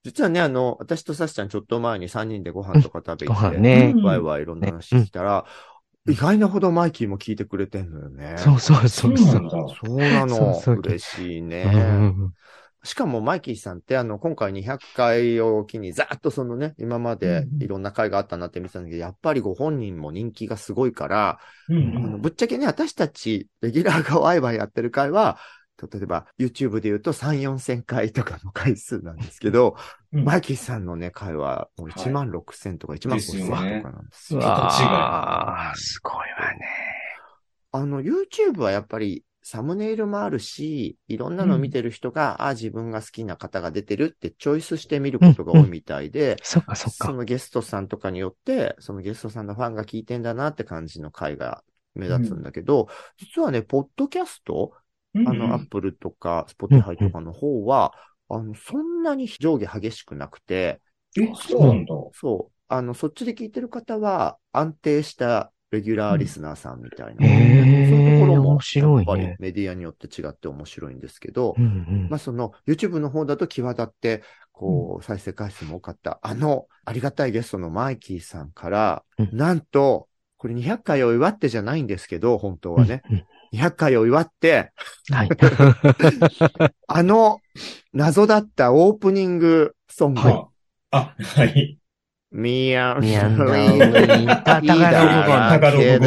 S1: 実はね、あの、私とサシちゃんちょっと前に3人でご飯とか食べ
S3: ご
S1: て、
S3: 飯ね。
S5: うん
S1: ワイワイいろんな話してたら、意外なほどマイキーも聞いてくれてんのよね。
S3: そうそうそうそ
S5: そうなんだ。
S1: そうなの。
S3: そうそう
S1: 嬉しいね。
S3: うんうんうん
S1: しかもマイキーさんって、あの、今回200回を機に、ざーっとそのね、今までいろんな回があったなって見てたんだけど、やっぱりご本人も人気がすごいから、
S5: うん
S1: あのぶっちゃけね、私たち、レギュラーがワイワイやってる回は、例えば YouTube で言うと3、4千回とかの回数なんですけど、
S5: うん。
S1: マイキーさんのね、回はもう1万6千とか1万5千とかなんです
S3: う。
S1: よ。
S3: わーすごいわね。
S1: あの、YouTube はやっぱりサムネイルもあるし、いろんなの見てる人が、あ、自分が好きな方が出てるってチョイスして見ることが多いみたいで、
S3: そっかそっか。
S1: そのゲストさんとかによって、そのゲストさんのファンが聞いてんだなって感じの回が目立つんだけど、実はね、ポッドキャスト、
S5: うん
S1: あの、アップルとか、スポティファイとかの方は、あの、そんなに上下激しくなくて、
S5: え、そうなんだ。
S1: そう、あの、そっちで聞いてる方は、安定したレギュラーリスナーさんみたいな。そういうところも、
S3: 面白いね。
S1: やっぱりメディアによって違って面白いんですけど、
S3: うんうん。
S1: まあ、その、YouTube の方だと際立って、こう、再生回数も多かった、あの、ありがたいゲストのマイキーさんから、
S3: うん。
S1: なんと、これ200回を祝ってじゃないんですけど、本当はね。
S3: うんうん。
S1: 200回を祝って、
S3: はい。
S1: あの、謎だったオープニングソング、
S5: はあ、あ、はい。
S1: ミヤン、
S3: ミヤンの
S1: 上
S3: 上にタガログ語
S1: だらけ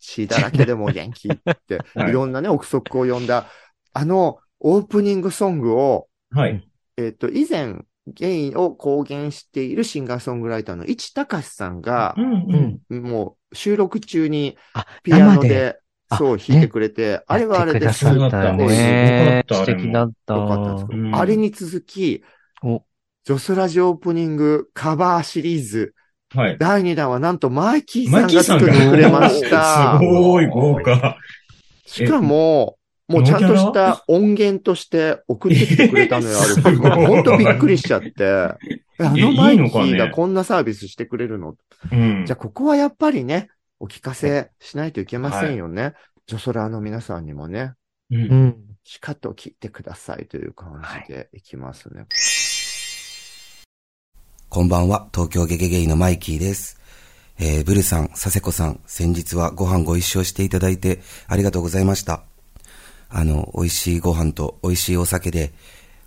S1: 血だらけでも元気って、
S5: はい。
S1: いろんなね、憶測を呼んだ、あの、オープニングソングを、
S5: はい。
S1: えっ、と、以前、ゲイを公言しているシンガーソングライターの市隆さんが
S5: う、んうん。
S1: もう収録中に
S3: あ、
S1: ピアノ
S3: 生
S1: で、
S3: あ
S1: そう、弾いてくれて、あれはあれです
S5: ごかった
S3: 素敵だった。
S1: よかったんです。けど、
S5: うん。
S1: あれに続き、
S3: お
S1: ジョスラジオープニングカバーシリーズ、
S5: はい。
S1: 第2弾はなんとマイキーさん
S5: が
S1: が作ってくれました。
S5: すごい豪華。
S1: しかも、もうちゃんとした音源として送ってきてくれたのよ、ある日。ほんとびっくりしちゃって。えあのマイキーがこんなサービスしてくれるの？
S5: うん
S1: じゃあ、ここはやっぱりね、お聞かせしないといけませんよね。ジョソラーの皆さんにもね、
S5: うん
S3: うん。
S1: しかと聞いてくださいという感じでいきますね。
S9: こんばんは、東京ゲゲゲイのマイキーです。えー、ブルさん、佐世子さん、先日はご飯ご一緒していただいてありがとうございました。あの、美味しいご飯と美味しいお酒で、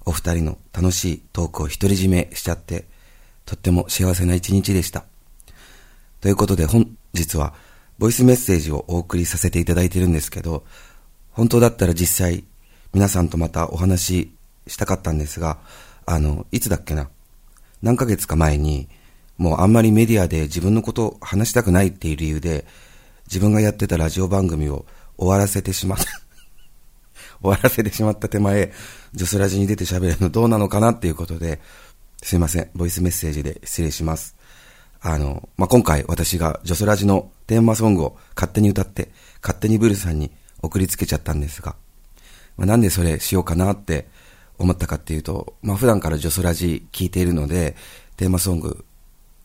S9: お二人の楽しいトークを独り占めしちゃって、とっても幸せな一日でした。ということで本日は、ボイスメッセージをお送りさせていただいてるんですけど、本当だったら実際、皆さんとまたお話ししたかったんですが、あの、いつだっけな？何ヶ月か前に、もうあんまりメディアで自分のことを話したくないっていう理由で、自分がやってたラジオ番組を終わらせてしまった、終わらせてしまった手前、ジョスラジに出て喋るのどうなのかなっていうことで、すいません、ボイスメッセージで失礼します。あの、まあ、今回私がジョソラジのテーマソングを勝手に歌って、勝手にブルさんに送りつけちゃったんですが、まあ、なんでそれしようかなって思ったかっていうと、まあ、普段からジョソラジ聞いているので、テーマソング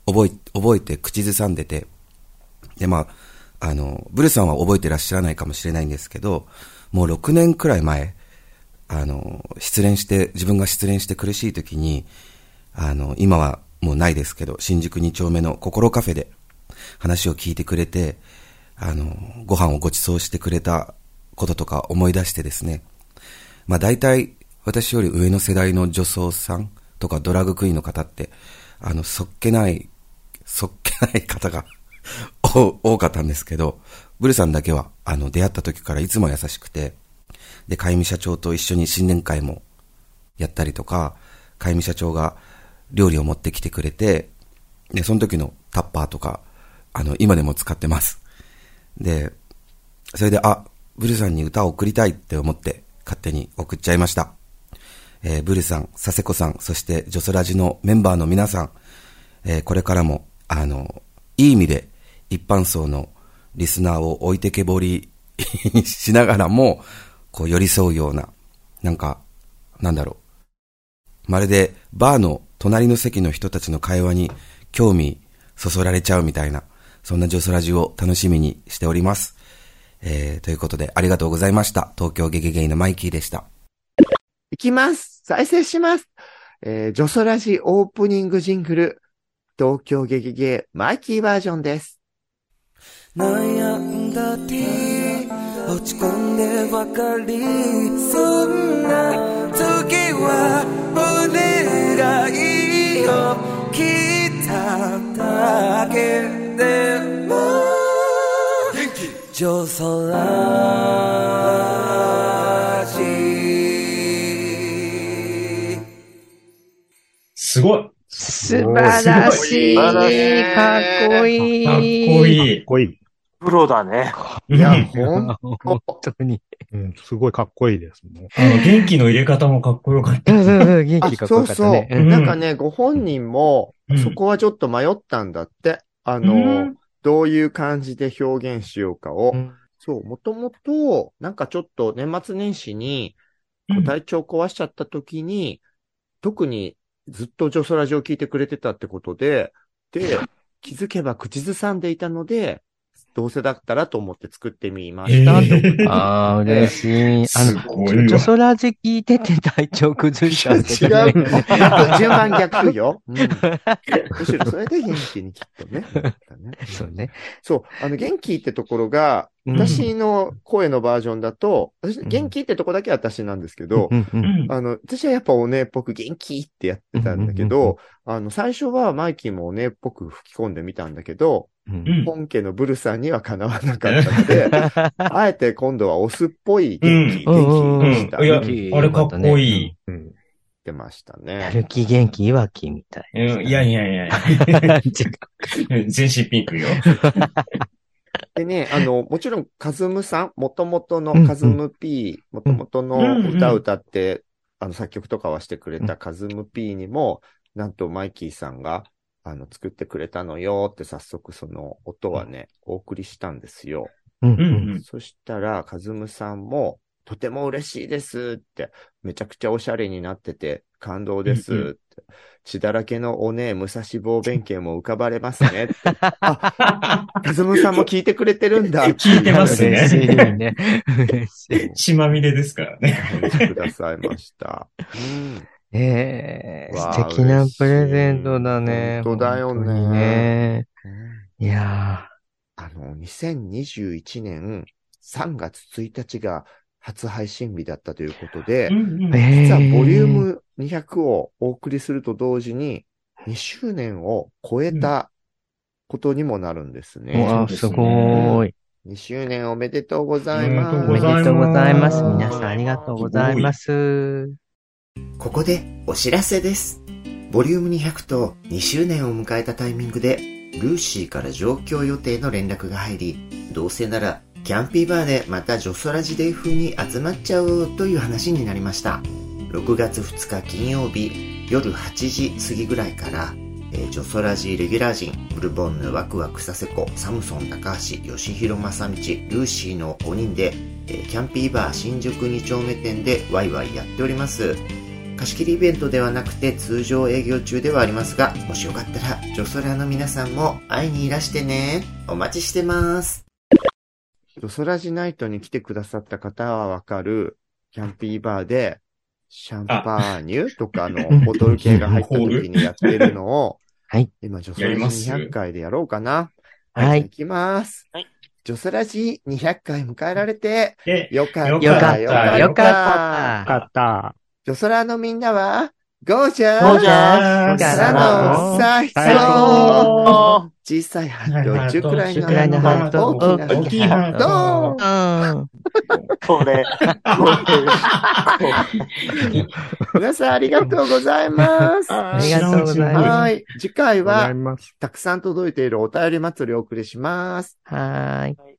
S9: 覚え、覚えて口ずさんでて、で、まあ、あの、ブルさんは覚えてらっしゃらないかもしれないんですけど、もう6年くらい前、あの、失恋して、自分が失恋して苦しい時に、あの、今はもうないですけど、新宿2丁目の心カフェで話を聞いてくれて、あの、ご飯をご馳走してくれたこととか思い出してですね、まあ大体私より上の世代の女装さんとかドラッグクイーンの方って、あの、そっけない、そっけない方が 多かったんですけど、ブルさんだけは、あの、出会った時からいつも優しくて、で、かゆみ社長と一緒に新年会もやったりとか、かゆみ社長が料理を持ってきてくれて、で、その時のタッパーとか、あの、今でも使ってます。で、それで、あ、ブルさんに歌を送りたいって思って、勝手に送っちゃいました。えーブルさん、佐世子さん、そしてジョソラジのメンバーの皆さん、えーこれからも、あの、いい意味で一般層のリスナーを置いてけぼりしながらも、こう寄り添うような、なんか、なんだろう。まるでバーの隣の席の人たちの会話に興味そそられちゃうみたいな、そんなジョソラジを楽しみにしております。えー、ということでありがとうございました。東京ゲゲゲイのマイキーでした。
S1: いきます。再生します。えー、ジョソラジオープニングジングル、東京ゲゲゲマイキーバージョンです。
S9: 悩んだり落ち込んでばかりそんな時は俺がいいよ。来ただけでも。上空
S5: すごい。
S3: 素晴らしい。
S4: 素晴らしい
S3: かっこいい。
S5: かっこいい。
S7: かっこいい。
S4: プロだね。
S1: いや、
S3: 本当に。
S7: うん、すごいかっこいいですもん。
S5: あの、元気の入れ方もかっこよかった。
S3: うんうんうん、元
S1: あ
S3: 気かっこ
S1: そうそう
S3: よかったね。。
S5: うん
S1: なんかね、ご本人も
S5: う、ん
S1: そこはちょっと迷ったんだって。あの、
S5: うん
S1: どういう感じで表現しようかを。
S3: うん
S1: そう、もともと、なんかちょっと年末年始に、こう体調壊しちゃった時に、特にずっとジョソラジオを聞いてくれてたってことで、で、気づけば口ずさんでいたので、どうせだったらと思って作ってみましたって送って
S3: ああ、嬉しい。あ
S5: す
S3: の、
S5: ごいわ
S3: ジョソラジ聞いてて体調崩しちゃって
S1: 違う。逆 順番逆よ。うん、むしろそれで元気にきっとね。
S3: そうね。
S1: そう。あの、元気ってところが、
S3: うん
S1: 私の声のバージョンだと、私、
S3: ん
S1: 元気ってとこだけ私なんですけど、
S3: うん
S1: あの、私はやっぱおねえっぽく元気ってやってたんだけど、あの、最初はマイキーもおねえっぽく吹き込んでみたんだけど、本家のブルさんにはかなわなかったので、あえて今度はオスっぽい元気、
S3: うん
S1: 元気にした。
S5: あれかっこいい。
S7: うん。
S1: てました
S3: や
S1: ね。
S3: る気元気いわきみたい。
S5: うんいやいやいやいや。全身ピンクよ。
S1: でね、あの、もちろん、カズムさん、元々
S3: うんうん
S1: のカズム P、元々の歌を歌って、あの、作曲とかはしてくれたカズム P にも、なんとマイキーさんが、あの、作ってくれたのよって早速その音はね、お送りしたんですよ。
S3: うん
S5: うんうん。
S1: そしたら、かずむさんも、とても嬉しいですって、めちゃくちゃおしゃれになってて、感動ですって。
S5: うんう
S1: 血だらけのおねえ、武蔵坊弁慶も浮かばれますねって。あ、かずむさんも聞いてくれてるんだ。
S5: 聞いてますね
S3: 嬉しいね。
S5: 血まみれですからね。
S1: お話しくださいました。うん。
S3: ええ
S1: わあ
S3: 素敵なプレゼントだね。
S1: 本当だよね
S3: ね。いや
S1: あの、2021年3月1日が初配信日だったということで、
S5: うんうん
S1: 実はボリューム200をお送りすると同時に、2周年を超えたことにもなるんです
S3: う
S1: ね。
S3: わあ、すごーい。
S1: 2周年おめでとうございます。
S3: おめでとうございます。皆
S5: す
S3: さんありがとうございます。
S1: ここでお知らせです。ボリューム200と2周年を迎えたタイミングで、ルーシーから上京予定の連絡が入り、どうせならキャンピーバーでまたジョソラジデイ風に集まっちゃおうという話になりました。6月2日金曜日夜8時過ぎぐらいから、えージョソラジレギュラー陣、ブルボンヌ、ワクワク、サセコ、サムソン、高橋、吉弘正道、ルーシーの5人で、えーキャンピーバー新宿2丁目店でワイワイやっております。貸し切りイベントではなくて通常営業中ではありますが、もしよかったら、ジョソラの皆さんも会いにいらしてね。お待ちしてます。ジョソラジナイトに来てくださった方はわかる、キャンピーバーで、シャンパーニュとかのボトル系が入った時にやってるのを、
S3: はい。
S1: 今、ジョソラジ200回でやろうかな。
S3: はい
S1: 行きます。
S4: はい。
S1: ジョソラジ200回迎えられて、
S5: で、
S1: よかった。
S5: よ
S3: よかった、
S5: よかった
S3: よか
S7: った。
S1: ジョソラのみんなは、ゴージャー
S3: ゴージャー
S1: からの最
S7: 最
S1: 初
S4: あ
S1: 小さいハート、中くらいの
S3: ハート？
S1: 大きな
S5: 大きいハート。
S4: これ、
S1: 皆さんありがとうございます。
S3: ありがとうございます
S1: はい。次回は。たくさん届いているお便り祭りをお送りします。
S3: はーい。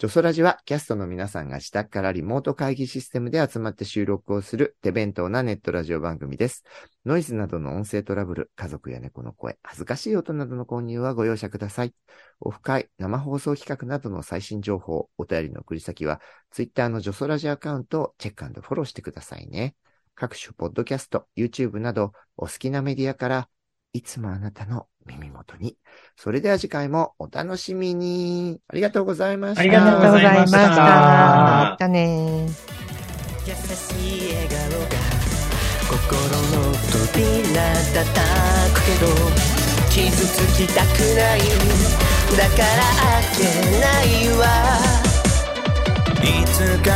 S1: ジョソラジはキャストの皆さんが自宅からリモート会議システムで集まって収録をする手弁当なネットラジオ番組です。ノイズなどの音声トラブル、家族や猫の声、恥ずかしい音などの購入はご容赦ください。オフ会、生放送企画などの最新情報、お便りの送り先は、ツイッターのジョソラジアカウントをチェックフォローしてくださいね。各種ポッドキャスト、YouTube など、お好きなメディアから、いつもあなたの耳元に。それでは次回もお楽しみに。ありがとうございました。
S5: ありがとうございました。
S3: またね
S2: 優しい笑顔が心の扉叩くけど傷つきたくないだから開けないわ。いつか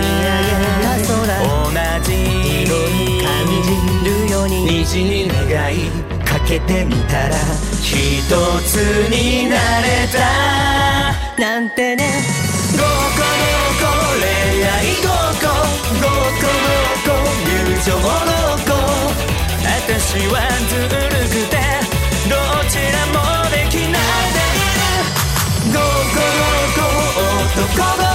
S2: 見上げた空同じ色に感じるように。虹に願い。かけてみたらひつになれた。なんてね「ごこのこ恋愛ごこごこのこ友情のこ」「私はずるくてどちらもできないでいる」「ごこのこ男の